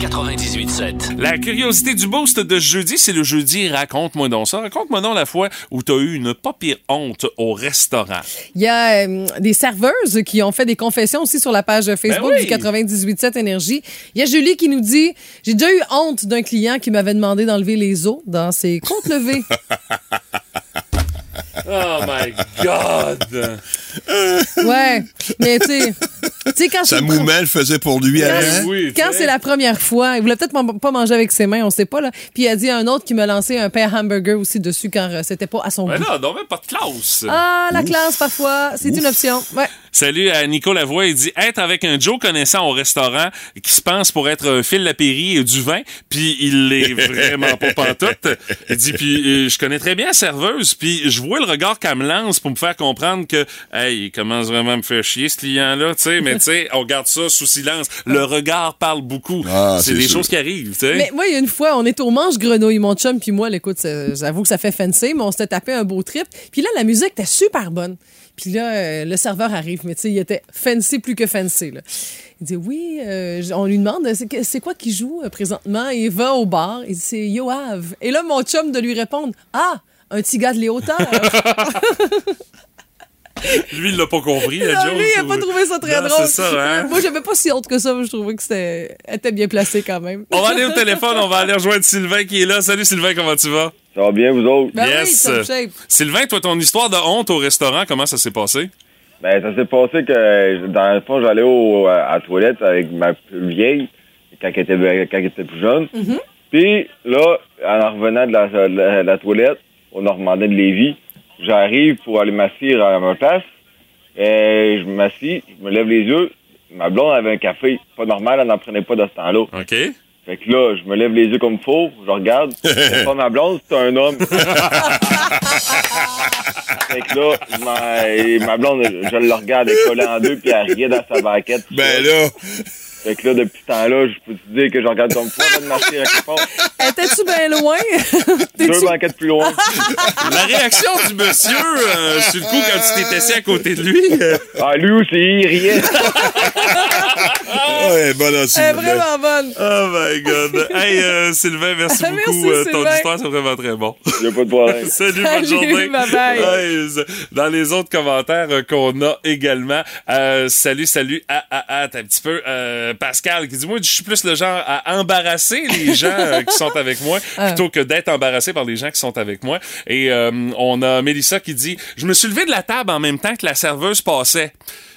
Énergie 98.7. La curiosité du boost de jeudi, c'est le jeudi Raconte-moi donc ça. Raconte-moi donc la fois où t'as eu une pas pire honte au restaurant. Il y a euh, des serveuses qui ont fait des confessions aussi sur la page Facebook Ben oui. du 98.7 Énergie. Il y a Julie qui nous dit « J'ai déjà eu honte d'un client qui m'avait demandé d'enlever les os dans ses comptes levés. [LAUGHS] Oh my God! » Ouais, mais tu sais, tu sais, quand Sa c'est- moumelle le faisait pour lui Quand, avant. Oui, quand c'est la première fois, il voulait peut-être pas manger avec ses mains, on sait pas là. Puis il a dit à un autre qui m'a lancé un pain hamburger aussi dessus quand euh, c'était pas à son Ben goût. non, non, même pas de classe. Ah, la classe parfois, c'est une option. Ouais. Salut à Nico Lavoie. Il dit être avec un Joe connaissant au restaurant qui se pense pour être euh, Phil Lapéry et du vin, puis il l'est vraiment pas pantoute. Il dit puis euh, je connais très bien la serveuse, puis je vois le regard qu'elle me lance pour me faire comprendre que hey, il commence vraiment à me faire chier ce client là, tu sais, mais tu sais, on garde ça sous silence. Le regard parle beaucoup. Ah, c'est c'est des sûr. choses qui arrivent, tu sais. Mais moi, il y a une fois, on est au manche grenouille, mon chum puis moi, là, écoute, ça- j'avoue que ça fait fancy, mais on s'était tapé un beau trip. Puis là, la musique était super bonne. Puis là, euh, le serveur arrive, mais tu sais, il était fancy plus que fancy. Là. Il dit oui, euh, on lui demande c'est quoi qui joue euh, présentement? Il va au bar, il dit c'est Yoav. Et là, mon chum de lui répondre ah, un petit gars de Léotard. [LAUGHS] Lui, il l'a pas compris, la Non, Joe. lui, il a pas trouvé ça très Non, drôle. Ça, hein? Moi, j'avais pas si honte que ça. Je trouvais que c'était était bien placé quand même. On va aller au téléphone, on va aller rejoindre Sylvain qui est là. Salut Sylvain, comment tu vas? Ça va bien, vous autres? Ben oui, shape. Sylvain, toi, ton histoire de honte au restaurant, comment ça s'est passé? Ben, ça s'est passé que, dans le fond, j'allais au, à la toilette avec ma plus vieille, quand elle était, quand elle était plus jeune. Puis, là, en revenant de la, de la- de la toilette, au Normandin de Lévis, j'arrive pour aller m'asseoir à ma place. Et je m'assis, je me lève les yeux. Ma blonde avait un café. Pas normal, elle n'en prenait pas de ce temps-là. OK. Fait que là, je me lève les yeux comme faux, je regarde. [LAUGHS] C'est pas ma blonde, c'est un homme. fait que là, ma, ma blonde, je le regarde, elle est collée en deux, puis elle riait dans sa baquette. Ben là. Fait que là, depuis ce temps-là, je peux te dire que je regarde comme fou avant de marcher à quelque part. Étais-tu bien loin? [LAUGHS] Deux banquettes plus loin. La réaction du monsieur euh, sur le coup quand tu t'es assis à côté de lui. euh, Ah, lui aussi, il riait. [LAUGHS] Ouais, bon Elle est vraiment bonne. Oh my God. [LAUGHS] Hey, euh, Sylvain, merci Merci, beaucoup. Euh, ton Sylvain. histoire, c'est vraiment très bon. Il a pas de problème. [LAUGHS] Salut, bonne Salut, journée. bye-bye. Hey, dans les autres commentaires euh, qu'on a également, euh, salut, salut, ah, ah, ah, t'as un petit peu, euh, Pascal qui dit, moi, je suis plus le genre à embarrasser les [LAUGHS] gens euh, qui sont avec moi plutôt que d'être embarrassé par les gens qui sont avec moi. Et euh, on a Mélissa qui dit, je me suis levé de la table en même temps que la serveuse passait.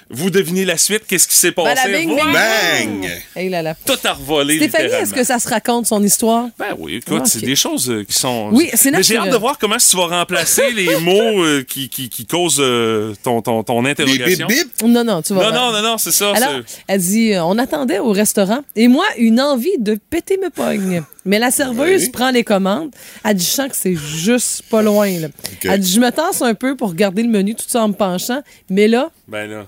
Vous devinez la suite, qu'est-ce qui s'est passé? Bing, Bang! Hey là là. Tout a revolé, Stéphanie, est-ce que ça se raconte son histoire? Ben oui, écoute, Ah, c'est des choses euh, qui sont. Oui, c'est Mais j'ai naturel. hâte de voir comment tu vas remplacer les [LAUGHS] mots euh, qui, qui, qui causent euh, ton, ton, ton interrogation. Non, non, tu vas Non, voir. non, non, non, c'est ça. Alors, elle dit euh, on attendait au restaurant et moi, une envie de péter me pogne. Mais la serveuse Oui. prend les commandes. Elle dit je sens que c'est juste pas loin. Là. Elle dit je me tasse un peu pour regarder le menu tout ça en me penchant. Mais là, Ben là.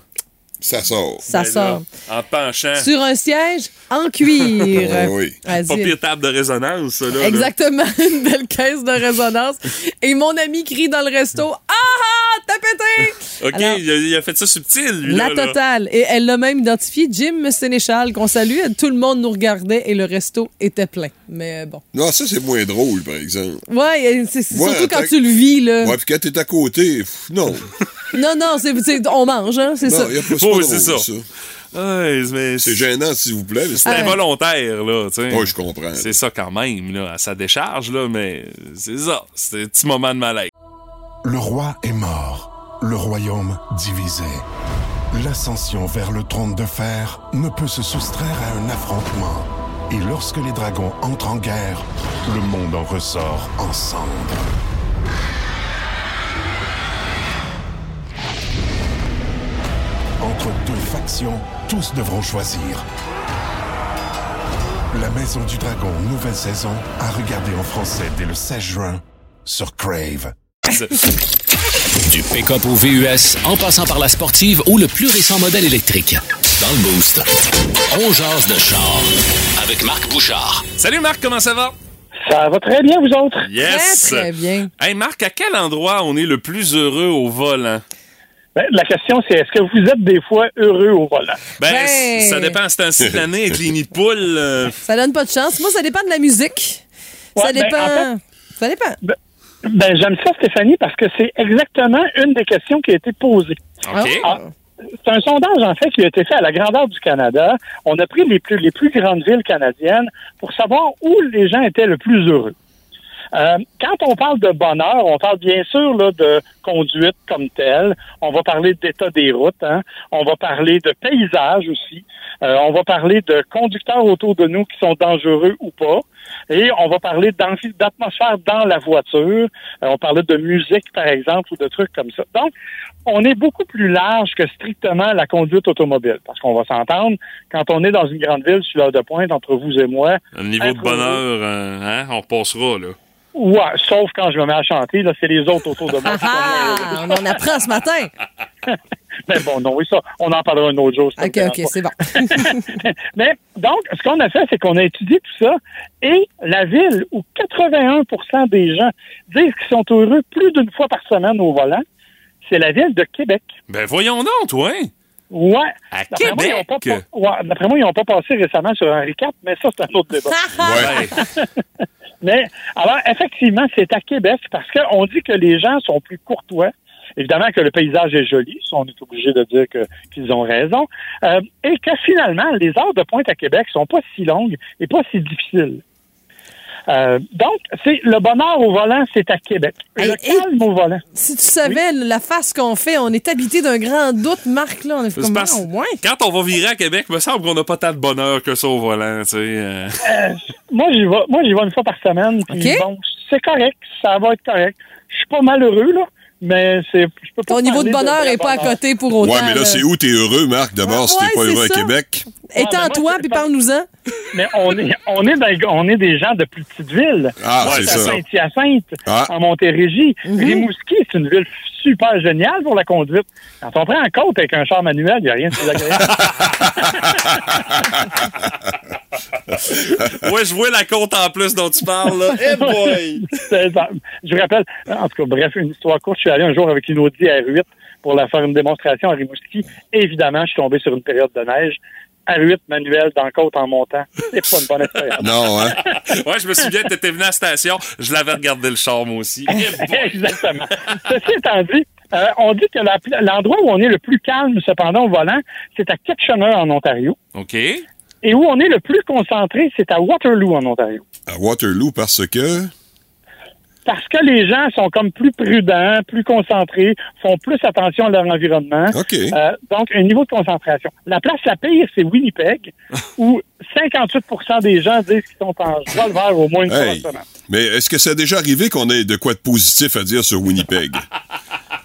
Ça sort. Ça Ben sort. là, en penchant. sur un siège en cuir. [LAUGHS] Ah oui. Pas pire table de résonance, ça, là. là. Exactement, [LAUGHS] une belle caisse de résonance. Et mon ami crie dans le resto Ah ah, t'as pété! OK, Alors- il, a, il a fait ça subtil, lui. La là, là. totale. Et elle l'a même identifié, Jim Sénéchal, qu'on salue. Tout le monde nous regardait et le resto était plein. Mais euh, bon. Non, ça, c'est moins drôle, par exemple. Ouais, c'est Ouais, surtout quand tu le vis, là. Ouais, puis quand t'es à côté, pff, non. [LAUGHS] Non, non, c'est, c'est- on mange, hein, c'est non, ça. y a pas, c'est Oui, pas c'est drôle, ça. ça. Ouais, mais C'est gênant, s'il vous plaît. mais C'est c'est- involontaire, là, tu sais. Ouais, je comprends. C'est ça quand même, là, à sa décharge, là, mais c'est ça. C'est un petit moment de malaise. Le roi est mort, le royaume divisé. L'ascension vers le trône de fer ne peut se soustraire à un affrontement. Et lorsque les dragons entrent en guerre, le monde en ressort en Entre deux factions, tous devront choisir. La Maison du Dragon, nouvelle saison, à regarder en français dès le 16 juin sur Crave. [LAUGHS] Du pick-up au VUS, en passant par la sportive ou le plus récent modèle électrique. Dans le Boost, on jase de char avec Marc Bouchard. Salut Marc, comment ça va? Ça va très bien, vous autres? Yes! Très, très bien. Hey Marc, à quel endroit on est le plus heureux au volant? Ben, la question, c'est est-ce que vous êtes des fois heureux au volant? Ben, Ben- ça dépend, c'est un cycle d'année avec les nids de poules. euh, Ça donne pas de chance. Moi, ça dépend de la musique. ça Ouais, ben, dépend. en Ça dépend. Ben, j'aime ça, Stéphanie, parce que c'est exactement une des questions qui a été posée. OK. Ah, c'est un sondage, en fait, qui a été fait à la grandeur du Canada. On a pris les plus, les plus grandes villes canadiennes pour savoir où les gens étaient le plus heureux. Euh, quand on parle de bonheur, on parle bien sûr là, de conduite comme telle. On va parler d'état des routes. Hein. On va parler de paysage aussi. Euh, on va parler de conducteurs autour de nous qui sont dangereux ou pas. Et on va parler d'atmosphère dans la voiture. Euh, on parlait de musique, par exemple, ou de trucs comme ça. Donc, on est beaucoup plus large que strictement la conduite automobile. Parce qu'on va s'entendre, quand on est dans une grande ville sur l'heure de pointe, entre vous et moi, Le niveau de bonheur, euh, hein, on repassera, là. Ouais, sauf quand je me mets à chanter, là, c'est les autres autour de moi. [LAUGHS] Ah, [LAUGHS] on en apprend ce matin. [LAUGHS] Mais bon, non, oui, ça, on en parlera un autre jour. OK, OK, c'est bon. Mais donc, ce qu'on a fait, c'est qu'on a étudié tout ça et la ville où 81% des gens disent qu'ils sont heureux plus d'une fois par semaine au volant, c'est la ville de Québec. Ben voyons donc, toi. Ouais. À D'après moi, ils ont pas Québec? ouais, D'après moi, ils n'ont pas passé récemment sur Henri IV, mais ça, c'est un autre débat. [LAUGHS] Ouais. [LAUGHS] Mais alors, effectivement, c'est à Québec parce qu'on dit que les gens sont plus courtois. Évidemment que le paysage est joli, ça, on est obligé de dire que- qu'ils ont raison. Euh, et que finalement, les heures de pointe à Québec sont pas si longues et pas si difficiles. Euh, donc, c'est le bonheur au volant, c'est à Québec. Le calme au volant. Si tu savais la face qu'on fait, on est habité d'un grand doute, Marc, là. On est comme, ah, au moins. Quand on va virer à Québec, il me semble qu'on n'a pas tant de bonheur que ça au volant, tu sais. euh. Euh, moi, j'y vais, moi, j'y vais une fois par semaine. Puis OK. bon, c'est correct, ça va être correct. Je suis pas malheureux, là, mais c'est. je peux pas Ton niveau de bonheur n'est pas à côté pour autant. Ouais, mais là, c'est où t'es heureux, Marc, d'abord, si Ouais, t'es pas heureux ça. à Québec? Étends-toi, puis parle-nous-en. [LAUGHS] Mais on est, on est, dans- on est des gens de plus petites villes. Ah, Moi, c'est ça. Saint-Hyacinthe, Ah. en Montérégie. Mhm. Rimouski, c'est une ville super géniale pour la conduite. Quand on prend en côte avec un char manuel, il n'y a rien de plus agréable. [LAUGHS] ouais, je vois la côte en plus dont tu parles, là. Eh boy! C'est ça. Je vous rappelle, en tout cas, bref, une histoire courte. Je suis allé un jour avec une Audi R8 pour la faire une démonstration à Rimouski. Évidemment, je suis tombé sur une période de neige. R8 manuel dans la côte en montant. C'est pas une bonne expérience. Non, hein? [LAUGHS] Ouais, je me souviens, t'étais venu à la station, je l'avais regardé le char, moi aussi. [LAUGHS] Exactement. Ceci étant dit, euh, on dit que l'endroit où on est le plus calme, cependant, au volant, c'est à Kitchener, en Ontario. OK. Et où on est le plus concentré, c'est à Waterloo, en Ontario. À Waterloo, parce que... parce que les gens sont comme plus prudents, plus concentrés, font plus attention à leur environnement. Euh, donc, un niveau de concentration. La place la pire, c'est Winnipeg, [LAUGHS] où 58% des gens disent qu'ils sont en joie vert au moins une fois Hey. par semaine. Mais est-ce que c'est déjà arrivé qu'on ait de quoi de positif à dire sur Winnipeg? [LAUGHS]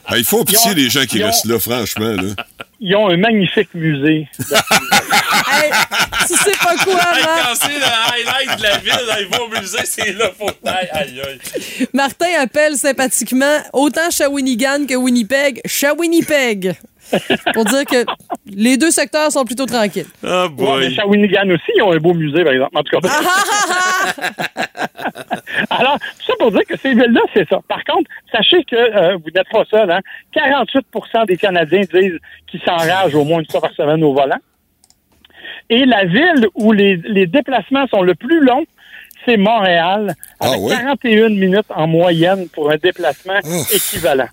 Ah, il faut pitié ont- les gens qui ont- restent là, franchement. Là. Ils ont un magnifique musée. [LAUGHS] Hey, tu sais pas quoi, Hey, Marc? quand c'est le highlight de la ville, là, ils vont au musée, c'est là, aïe, aïe. Martin appelle sympathiquement autant Shawinigan que Winnipeg, Shawinippeg. Pour dire que les deux secteurs sont plutôt tranquilles. Oh Ouais, mais Shawinigan aussi, ils ont un beau musée, par exemple. En tout cas. [LAUGHS] Alors, tout ça pour dire que ces villes-là, c'est ça. Par contre, sachez que euh, vous n'êtes pas seul. Hein? 48% des Canadiens disent qu'ils s'enragent au moins une fois par semaine au volant. Et la ville où les, les déplacements sont le plus longs, c'est Montréal, avec 41 minutes en moyenne pour un déplacement équivalent.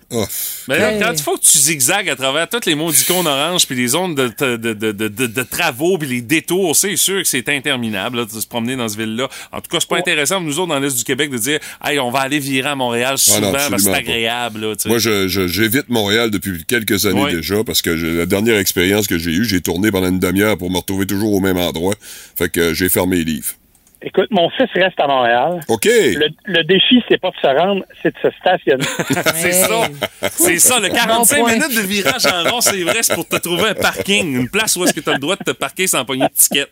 Mais là, quand il faut que tu zigzagues à travers toutes les maudits cônes oranges puis les zones de, de, de, de, de- de travaux puis les détours, c'est sûr que c'est interminable là, de se promener dans ce ville-là. En tout cas, c'est pas intéressant pour nous autres dans l'Est du Québec de dire Hey, on va aller virer à Montréal Ah souvent non, parce que c'est agréable. Moi, je- je- j'évite Montréal depuis quelques années déjà parce que j'ai- la dernière expérience que j'ai eue, j'ai tourné pendant une demi-heure pour me retrouver toujours au même endroit. Fait que euh, j'ai fermé les livres. Écoute, mon fils reste à Montréal. OK. Le, le défi, c'est pas de se rendre, c'est de se stationner. [LAUGHS] c'est ça. C'est ça, le 45 Bon point. minutes de virage en rond, c'est vrai, c'est pour te trouver un parking, une place où est-ce que tu as le droit de te parquer sans pogner de ticket.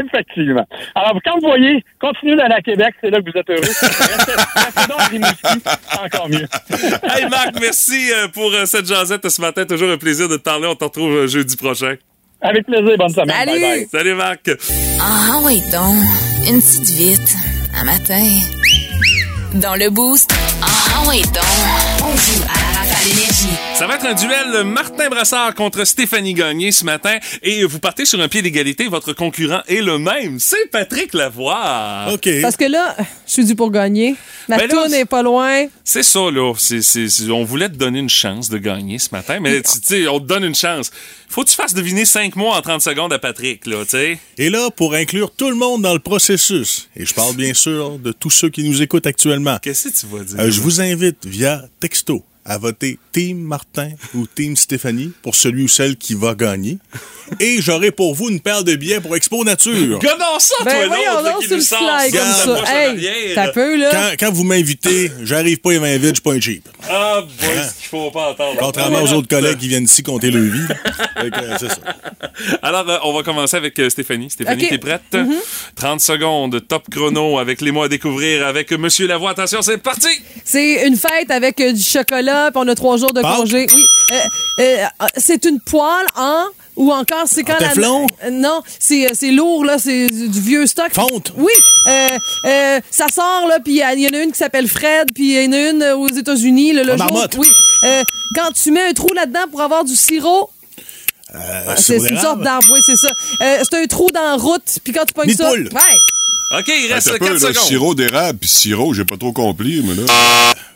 Effectivement. Alors, quand vous voyez, continuez d'aller à Québec, c'est là que vous êtes heureux. Restez, donc encore mieux. Hey Marc, merci euh, pour euh, cette jasette ce matin. Toujours un plaisir de te parler. On te retrouve euh, jeudi prochain. Avec plaisir, bonne semaine. Salut. Bye bye. Salut Marc. Ah, oui donc. Une petite vite. Un matin. Dans le boost. Ah, oui donc. On joue à énergie. Ça va être un duel Martin Brassard contre Stéphanie Gagné ce matin et vous partez sur un pied d'égalité. Votre concurrent est le même, c'est Patrick Lavoie. OK. Parce que là, je suis dû pour gagner. Ma Ben là, tourne n'est pas loin. C'est ça, là. On voulait te donner une chance de gagner ce matin, mais tu sais, on te donne une chance. Faut que tu fasses deviner 5 mois en 30 secondes à Patrick, là, tu sais. Et là, pour inclure tout le monde dans le processus, et je parle bien sûr de tous ceux qui nous écoutent actuellement, Qu'est-ce que tu vas dire? euh, je vous invite via texto à voter Team Martin ou Team Stéphanie pour celui ou celle qui va gagner. Et j'aurai pour vous une paire de billets pour Expo Nature. Gadons ça, Ben toi, l'autre, qui nous le sort comme ça, Hey, arrière. t'as peu, là. Quand, quand vous m'invitez, j'arrive pas les mains vides, je suis pas un cheap. Ah, boy, ce qu'il faut pas entendre. Contrairement aux autres collègues qui viennent ici compter le vie. Euh, c'est ça. Alors, euh, on va commencer avec euh, Stéphanie. Stéphanie, t'es prête? Mhm. 30 secondes, top chrono avec les mots à découvrir avec Monsieur Lavoie. Attention, c'est parti! C'est une fête avec euh, du chocolat, puis on a trois jours de Pâques? congé. Oui. Euh, euh, c'est une poêle en ou encore c'est quand la téflon? Euh, non, c'est euh, c'est lourd là, c'est du vieux stock. Fonte? Oui. Euh, euh, ça sort là, puis il y, en a une qui s'appelle Fred, puis il y en a une euh, aux États-Unis le, le En jour. marmotte? Oui. Euh, quand tu mets un trou là-dedans pour avoir du sirop. Euh, Ah, c'est une sorte d'arbre, oui, c'est ça. Euh, c'est un trou dans la route, puis quand tu pognes ça. poule. Ouais. OK, il reste Attends un 4 peu, là, secondes. sirop d'érable puis sirop, j'ai pas trop compris, mais là.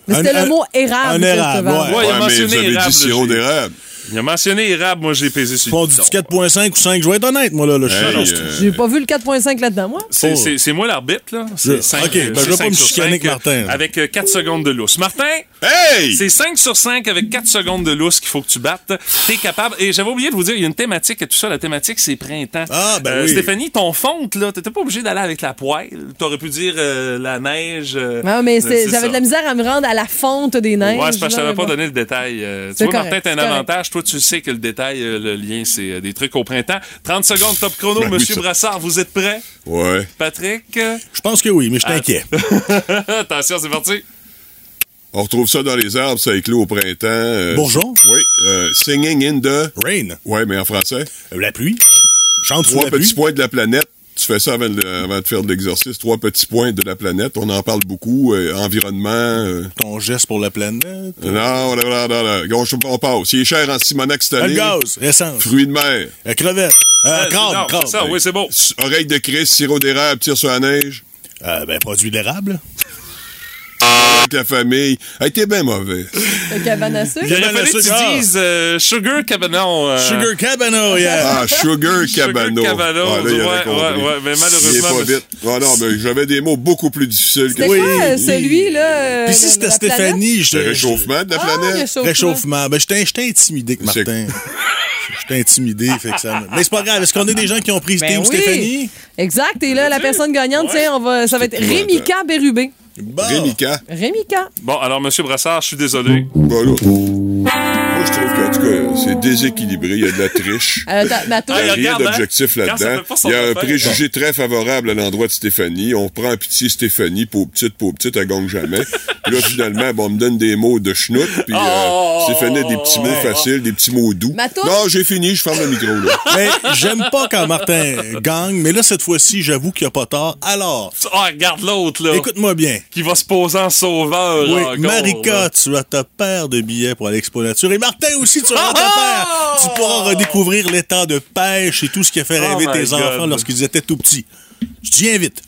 Mais c'était le mot érable. un érable, vends. ouais. Ouais, il a mentionné érable, dit sirop j'ai- d'érable. Il a mentionné érable, moi j'ai pesé sur Font le du bouton. 4.5 ou 5. Je vais être honnête, moi, là. suis- Hey, euh, J'ai pas vu le 4.5 là-dedans, moi. C'est- Oh. C'est moi l'arbitre, là. Je- C'est 5 OK, ben, je vais pas me chicaner avec Martin. Avec 4 secondes de lousse. Martin, Hey! c'est 5 sur 5 avec 4 secondes de lousse qu'il faut que tu battes. T'es capable. Et j'avais oublié de vous dire, il y a une thématique et tout ça. La thématique, c'est printemps. Ah, ben Euh, oui. Stéphanie, ton fonte, là, t'étais pas obligé d'aller avec la poêle. T'aurais pu dire euh, la neige. euh, Non, mais euh, j'avais de la misère à me rendre à la fonte des neiges. Ouais, c'est parce que je t'avais pas bon. donné le détail. Euh, tu vois, correct, Martin, t'as un correct. avantage. Toi, tu sais que le détail, euh, le lien, c'est euh, des trucs au printemps. 30 secondes, top chrono. Ben Monsieur. Brassard, vous êtes prêt? Ouais. Patrick? euh, Je pense que oui, mais je suis inquiet. [LAUGHS] Attention, c'est parti. On retrouve ça dans les arbres, ça éclot au printemps. euh, Bourgeon? Oui. euh, singing in the. Rain. Ouais, mais en français. Euh, La pluie. Chante sous Trois la petits pluie. points de la planète. Tu fais ça avant de, avant de faire de l'exercice. Trois petits points de la planète. On en parle beaucoup. euh, environnement. euh, Ton geste pour la planète. non, non, non, non, non. On, on passe. Il est cher en Simonac cette Le année. gaz, essence, Fruits de mer. la crevette, euh, non, ça, oui, c'est bon. Oreille de Christ, sirop d'érable, tire sur la neige. Euh, ben, produit d'érable. Avec la famille. Elle était bien mauvaise. Le cabane à sucre? Il aurait fallu que tu ah. dises euh, Sugar Cabanon. euh, Sugar Cabano, yeah. Ah, Sugar Cabano. Sugar Cabano, Ah, là, il ouais, compris. ouais, ouais, mais Il est malheureusement, pas vite. Ah non, mais j'avais des mots beaucoup plus difficiles que C'était quoi, euh, celui, là? euh, Puis si c'était? Stéphanie, je Le réchauffement de la Ah, planète. réchauffement. Réchauffement. Ben, j'étais j'étais intimidé que Martin. [LAUGHS] J'étais intimidé, fait que ça Mais c'est pas grave. Est-ce qu'on a des gens qui ont pris Ben Team oui. Stéphanie? Exact. Et là, la personne gagnante, tiens, on va, ça va être. Rémika Bérubé. Bon. Rémica. Rémika. Bon, alors, Monsieur Brassard, je suis désolé. Bon, c'est déséquilibré. Il y a de la triche. [LAUGHS] Euh. Il n'y a rien hein. d'objectif là-dedans. Il y a un préjugé très favorable à l'endroit de Stéphanie. On prend en pitié Stéphanie, pauvre petite, pauvre petite, elle gagne jamais. [LAUGHS] Puis là, finalement, bon, on me donne des mots de schnout, puis euh, Oh! Stéphanie a des petits mots faciles, des petits mots doux. Non, j'ai fini, je ferme le micro, là. [LAUGHS] Mais j'aime pas quand Martin gagne, mais là, cette fois-ci, j'avoue qu'il a pas tort. Alors, Ah, regarde l'autre, là. écoute-moi bien. Qui va se poser en sauveur. Oui, encore, Marika, là. tu as ta paire de billets pour l'Expo Nature. Et Martin aussi, tu auras Oh! Tu pourras redécouvrir l'état de pêche et tout ce qui a fait Oh rêver tes God. enfants lorsqu'ils étaient tout petits. Je t'y invite.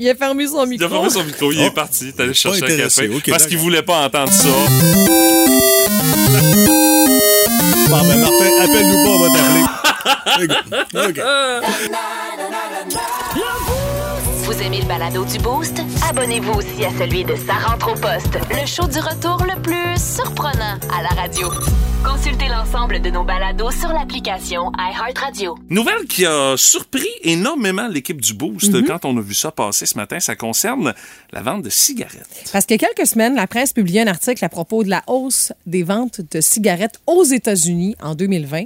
Il a fermé son Il a micro. fermé son micro, il est Oh. parti. T'es allé chercher un café. parce qu'il voulait pas entendre ça. [LAUGHS] Bon, ben Martin, appelle-nous pas, on va t'appeler. [LAUGHS] OK. Vous aimez le balado du Boost? Abonnez-vous aussi à celui de Sa rentre au poste, le show du retour le plus surprenant à la radio. Consultez l'ensemble de nos balados sur l'application iHeartRadio. Nouvelle qui a surpris énormément l'équipe du Boost Mhm. quand on a vu ça passer ce matin. Ça concerne la vente de cigarettes. Parce qu'il y a quelques semaines, la presse publiait un article à propos de la hausse des ventes de cigarettes aux États-Unis en 2020.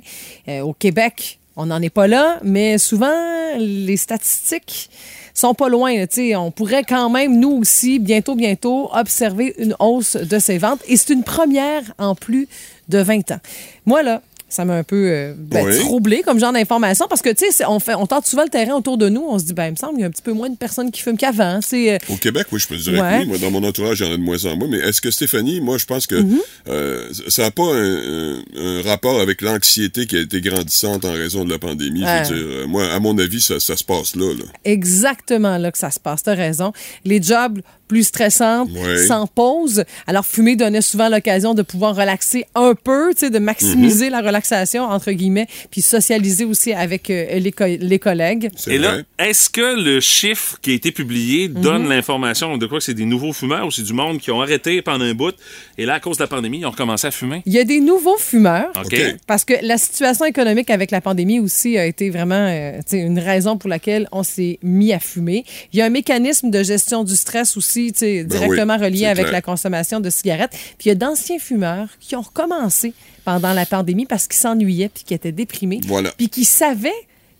Euh, au Québec, on n'en est pas là, mais souvent, les statistiques sont pas loin. on pourrait quand même, nous aussi, bientôt, bientôt, observer une hausse de ces ventes. Et c'est une première en plus de 20 ans. Moi, là, ça m'a un peu euh, ben, Oui. troublé comme genre d'information parce que, tu sais, on, fait, on tente souvent le terrain autour de nous. On se dit, ben, il me semble qu'il y a un petit peu moins de personnes qui fument qu'avant. C'est, euh, Au Québec, oui, je peux te dire Ouais. que oui. Moi, dans mon entourage, il y en a de moins en moins. Mais est-ce que Stéphanie, moi, je pense que Mm-hmm. euh, ça n'a pas un, un- un rapport avec l'anxiété qui a été grandissante en raison de la pandémie? Ouais. Je veux dire, moi, à mon avis, ça, ça se passe là. là. exactement là que ça se passe. T'as raison. Les jobs plus stressantes, Ouais. sans pause. Alors, fumer donnait souvent l'occasion de pouvoir relaxer un peu, tu sais, de maximiser Mhm. la relaxation, entre guillemets, puis socialiser aussi avec euh, les, co- les collègues. Et là, est-ce que le chiffre qui a été publié donne Mhm. l'information de quoi? Que c'est des nouveaux fumeurs ou c'est du monde qui ont arrêté pendant un bout? Et là, à cause de la pandémie, ils ont recommencé à fumer? Il y a des nouveaux fumeurs. OK. OK. Parce que la situation économique avec la pandémie aussi a été vraiment euh, tu sais, une raison pour laquelle on s'est mis à fumer. Il y a un mécanisme de gestion du stress aussi Ben directement oui, relié avec clair. la consommation de cigarettes. Puis il y a d'anciens fumeurs qui ont recommencé pendant la pandémie parce qu'ils s'ennuyaient puis qui étaient déprimés. Voilà. Puis qui savaient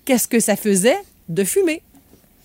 qu'est-ce que ça faisait de fumer.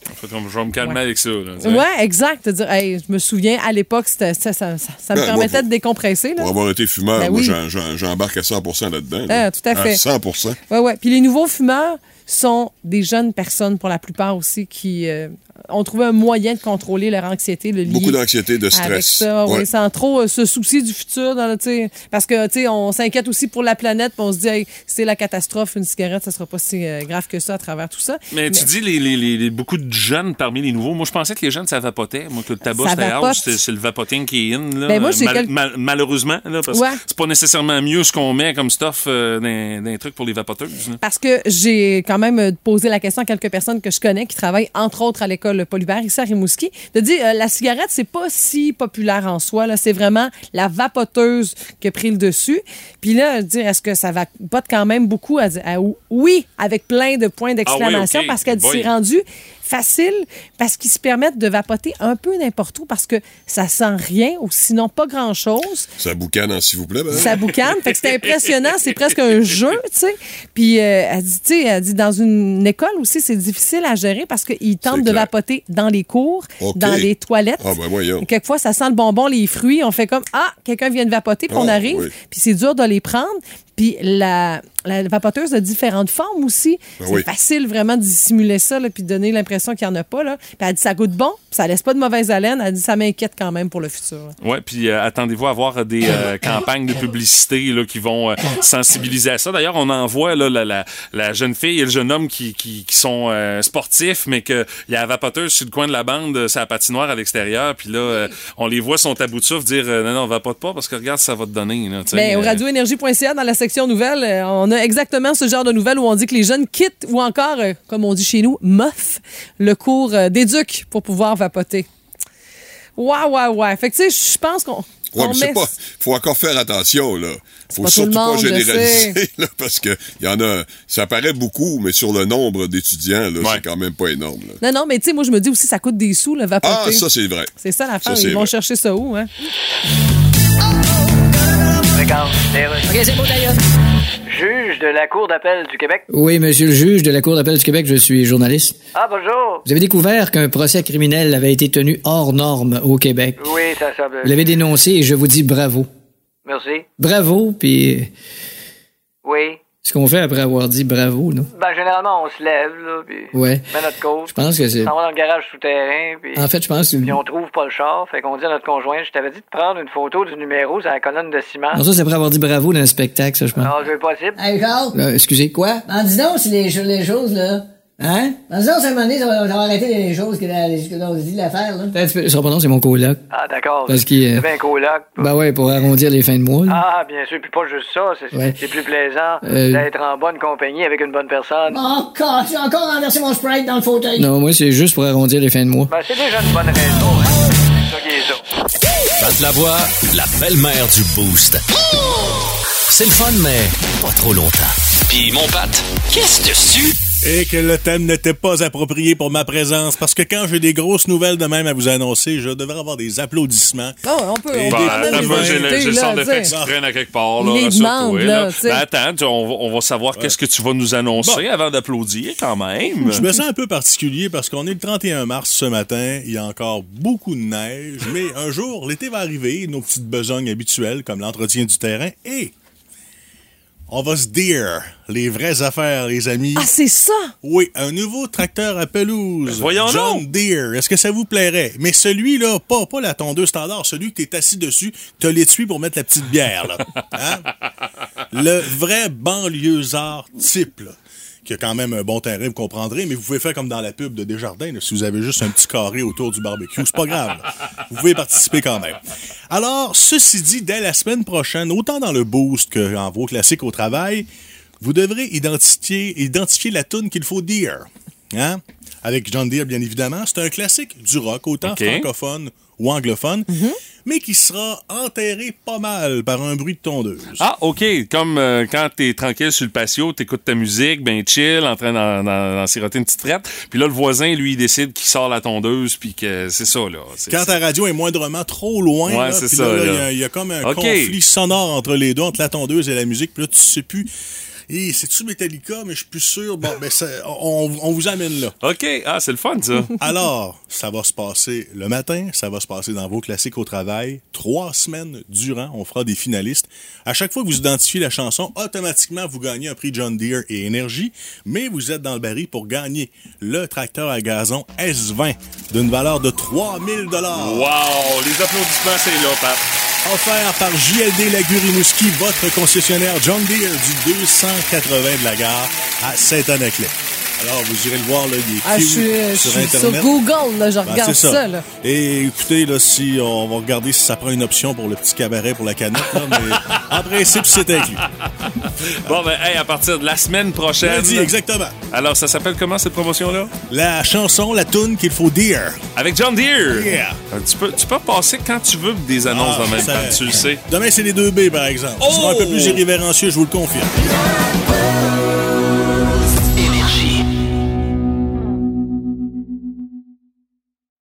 En fait, je vais me calmer Ouais. avec ça. Là. Ouais, exact. Dire, hey, je me souviens, à l'époque, c'était- ça, ça, me Ben, moi, permettait pour- de décompresser. Là. Pour avoir été fumeur, Ben moi, oui. j'embarque à 100% là-dedans. là. Ah, tout à fait. 100% Ouais, ouais. Puis les nouveaux fumeurs sont des jeunes personnes, pour la plupart aussi, qui euh, ont trouvé un moyen de contrôler leur anxiété. Le Beaucoup d'anxiété, de stress. Avec ça, oui, Ouais. sans trop euh, se soucier du futur. Dans, le- parce que, tu sais, on s'inquiète aussi pour la planète, puis on se dit, hey, c'est la catastrophe, une cigarette, ça sera pas si euh, grave que ça à travers tout ça. Mais tu dis les, les- les- les- beaucoup de jeunes parmi les nouveaux. Moi, je pensais que les jeunes, ça vapotait. Moi, que le tabac, c'était c'est le vapoting qui est in. Là, Ben, moi, j'ai Mal- quel- mal- malheureusement, là, parce Ouais. que c'est pas nécessairement mieux ce qu'on met comme stuff euh, dans, dans les trucs pour les vapoteuses. là. Parce que j'ai quand même posé la question à quelques personnes que je connais qui travaillent entre autres à l'école Polybert ici à Rimouski, de dire euh, la cigarette c'est pas si populaire en soi là, c'est vraiment la vapoteuse qui a pris le dessus. Puis là, dire est-ce que ça vapote quand même beaucoup à oui avec plein de points d'exclamation Ah oui, ok. parce qu'elle s'est rendue facile parce qu'ils se permettent de vapoter un peu n'importe où parce que ça sent rien ou sinon pas grand-chose. Ça boucane, hein, s'il vous plaît. Ben. Ça boucane. fait que c'est impressionnant. C'est presque un jeu, tu sais. Puis, euh, elle dit, tu sais, elle dit, dans une école aussi, c'est difficile à gérer parce qu'ils tentent de vapoter dans les cours, dans les toilettes. Ah, ben voyons. Quelquefois, ça sent le bonbon, les fruits. On fait comme, ah, quelqu'un vient de vapoter, puis on Ah, arrive. oui. Puis c'est dur de les prendre. Puis la, la vapoteuse a différentes formes aussi. Ben c'est oui. facile vraiment de dissimuler ça, là, puis de donner l'impression qu'il n'y en a pas. Là. Puis elle dit ça goûte bon, ça laisse pas de mauvaise haleine. Elle dit ça m'inquiète quand même pour le futur. Ouais, puis euh, attendez-vous à voir des euh, [LAUGHS] campagnes de publicité là, qui vont euh, sensibiliser à ça. D'ailleurs, on en voit là, la, la, la jeune fille et le jeune homme qui, qui, qui sont sportifs, mais qu'il y a la vapoteuse sur le coin de la bande, c'est la patinoire à l'extérieur, puis là, on les voit son à bout de souffle dire non, non, vapote pas parce que regarde, ça va te donner. Là. Mais au Euh, radioénergie.ca, dans la section nouvelles, on a exactement ce genre de nouvelles où on dit que les jeunes quittent ou encore, comme on dit chez nous, moffent le cours d'éduc pour pouvoir vapoter. Ouais, ouais, ouais. Fait que tu sais, je pense qu'on. Ouais, on mais c'est met- pas. Faut encore faire attention, là. Faut pas tout surtout le monde, pas je généraliser, [LAUGHS] là, parce que y en a. Ça paraît beaucoup, mais sur le nombre d'étudiants, là, c'est quand même pas énorme, là. Non, non, mais tu sais, moi, je me dis aussi, ça coûte des sous, le vapoter. Ah, ça, c'est vrai. C'est ça l'affaire. Ça, c'est Ils vont vrai. chercher ça où, hein? Regarde, OK, c'est. Juge de la Cour d'appel du Québec. Oui, monsieur le juge de la Cour d'appel du Québec, je suis journaliste. Ah, bonjour. Vous avez découvert qu'un procès criminel avait été tenu hors norme au Québec. Oui, ça semble. Vous l'avez dénoncé et je vous dis bravo. Merci. Bravo, puis Oui. Ce qu'on fait après avoir dit bravo, là. Ben, généralement, on se lève, là, puis Ouais. on met notre cause. Je pense que c'est- On s'en va dans le garage souterrain, puis... En fait, je pense que... Puis on trouve pas le char, fait qu'on dit à notre conjoint, je t'avais dit de prendre une photo du numéro sur la colonne de ciment. Non, ça, c'est après avoir dit bravo dans le spectacle, ça, je pense. Non, c'est possible. Hey, Charles! Là, excusez, quoi? En dis donc, si les, les choses, là. Hein? Ça, un moment donné, ça va, ça va arrêter les choses que, la- que l'on dit de l'affaire, là. Que- sera pas non, c'est mon coloc. Ah, d'accord. Parce qu'il, euh, C'est coloc. Ben ouais, pour arrondir les fins de mois, là. Ah, bien sûr, puis pas juste ça, c'est Ouais. c'est plus plaisant Euh, d'être en bonne compagnie avec une bonne personne. Oh, God, j'ai encore renversé mon Sprite dans le fauteuil. Non, moi, c'est juste pour arrondir les fins de mois. Ben, c'est déjà une bonne raison, hein. C'est ça qui est ça. Pat Lavoie, la belle-mère du Boost. C'est le fun, mais pas trop longtemps. Puis mon Pat, qu'est-ce dessus? Et que le thème n'était pas approprié pour ma présence, parce que quand j'ai des grosses nouvelles de même à vous annoncer, je devrais avoir des applaudissements. Oh, on peut. Et on des Ben, moi, j'ai le, d'effet tu sais. qui traîne à quelque part. Là, Les demandes, là. Ben, attends, tu- on va, on va savoir qu'est-ce que tu vas nous annoncer avant d'applaudir, quand même. Je me sens un peu particulier parce qu'on est le 31 mars ce matin, il y a encore beaucoup de neige, mais un jour, l'été va arriver, nos petites besognes habituelles comme l'entretien du terrain et on va se dire les vraies affaires, les amis. Ah, c'est ça! Oui, un nouveau tracteur à pelouse. voyons John Deere. Est-ce que ça vous plairait? Mais celui-là, pas, pas la tondeuse standard, celui que t'es assis dessus, t'as l'étui pour mettre la petite bière, là. [LAUGHS] Hein? Le vrai banlieusard type, là. Qui a quand même un bon terrain, vous comprendrez, mais vous pouvez faire comme dans la pub de Desjardins, là, si vous avez juste un petit carré autour du barbecue. C'est pas grave. là. Vous pouvez participer quand même. Alors, ceci dit, dès la semaine prochaine, autant dans le boost que en vos classiques au travail, vous devrez identifier, identifier la tune qu'il faut dire. Hein? Avec John Deere, bien évidemment. C'est un classique du rock, autant OK. francophone ou anglophone, mais qui sera enterré pas mal par un bruit de tondeuse. Ah, OK. Comme euh, quand t'es tranquille sur le patio, t'écoutes ta musique, ben chill, en train d'en- siroter une petite traite. Puis là, le voisin, lui, il décide qu'il sort la tondeuse, puis que c'est ça, là. Quand ta radio est moindrement trop loin, Ouais, là, puis là, il y a- il y, a comme un conflit sonore entre les deux, entre la tondeuse et la musique, puis là, tu sais plus. Et c'est-tu Metallica, mais je suis plus sûr. Bon, ben, on, on vous amène là. OK. Ah, c'est le fun, ça. [LAUGHS] Alors, ça va se passer le matin, ça va se passer dans vos classiques au travail. Trois semaines durant, on fera des finalistes. À chaque fois que vous identifiez la chanson, automatiquement, vous gagnez un prix John Deere et Énergie, mais vous êtes dans le baril pour gagner le tracteur à gazon S20 d'une valeur de 3000 dollars. Wow! Les applaudissements, c'est là, Pat. Offert par JLD Lagurimouski, votre concessionnaire John Deere du 280 de la gare à Saint-Anaclet. Alors, vous irez le voir, là, il est Ah, je cute suis, je sur suis sur Internet. Google, là, je Ben, regarde ça. là. Et écoutez, là, si on va regarder si ça prend une option pour le petit cabaret pour la canette, là, mais [LAUGHS] en principe, c'est inclus. Bon, ben, hey, à partir de la semaine prochaine. Lundi, exactement. Alors, ça s'appelle comment, cette promotion-là? La chanson, la tune qu'il faut dire. Avec John Deere. Yeah. Euh, Tu peux, tu peux passer quand tu veux des annonces Ah, en même ça- temps, tu le sais. Demain, c'est les deux B, par exemple. Ce sera un peu Oh! plus irrévérencieux, je vous le confirme.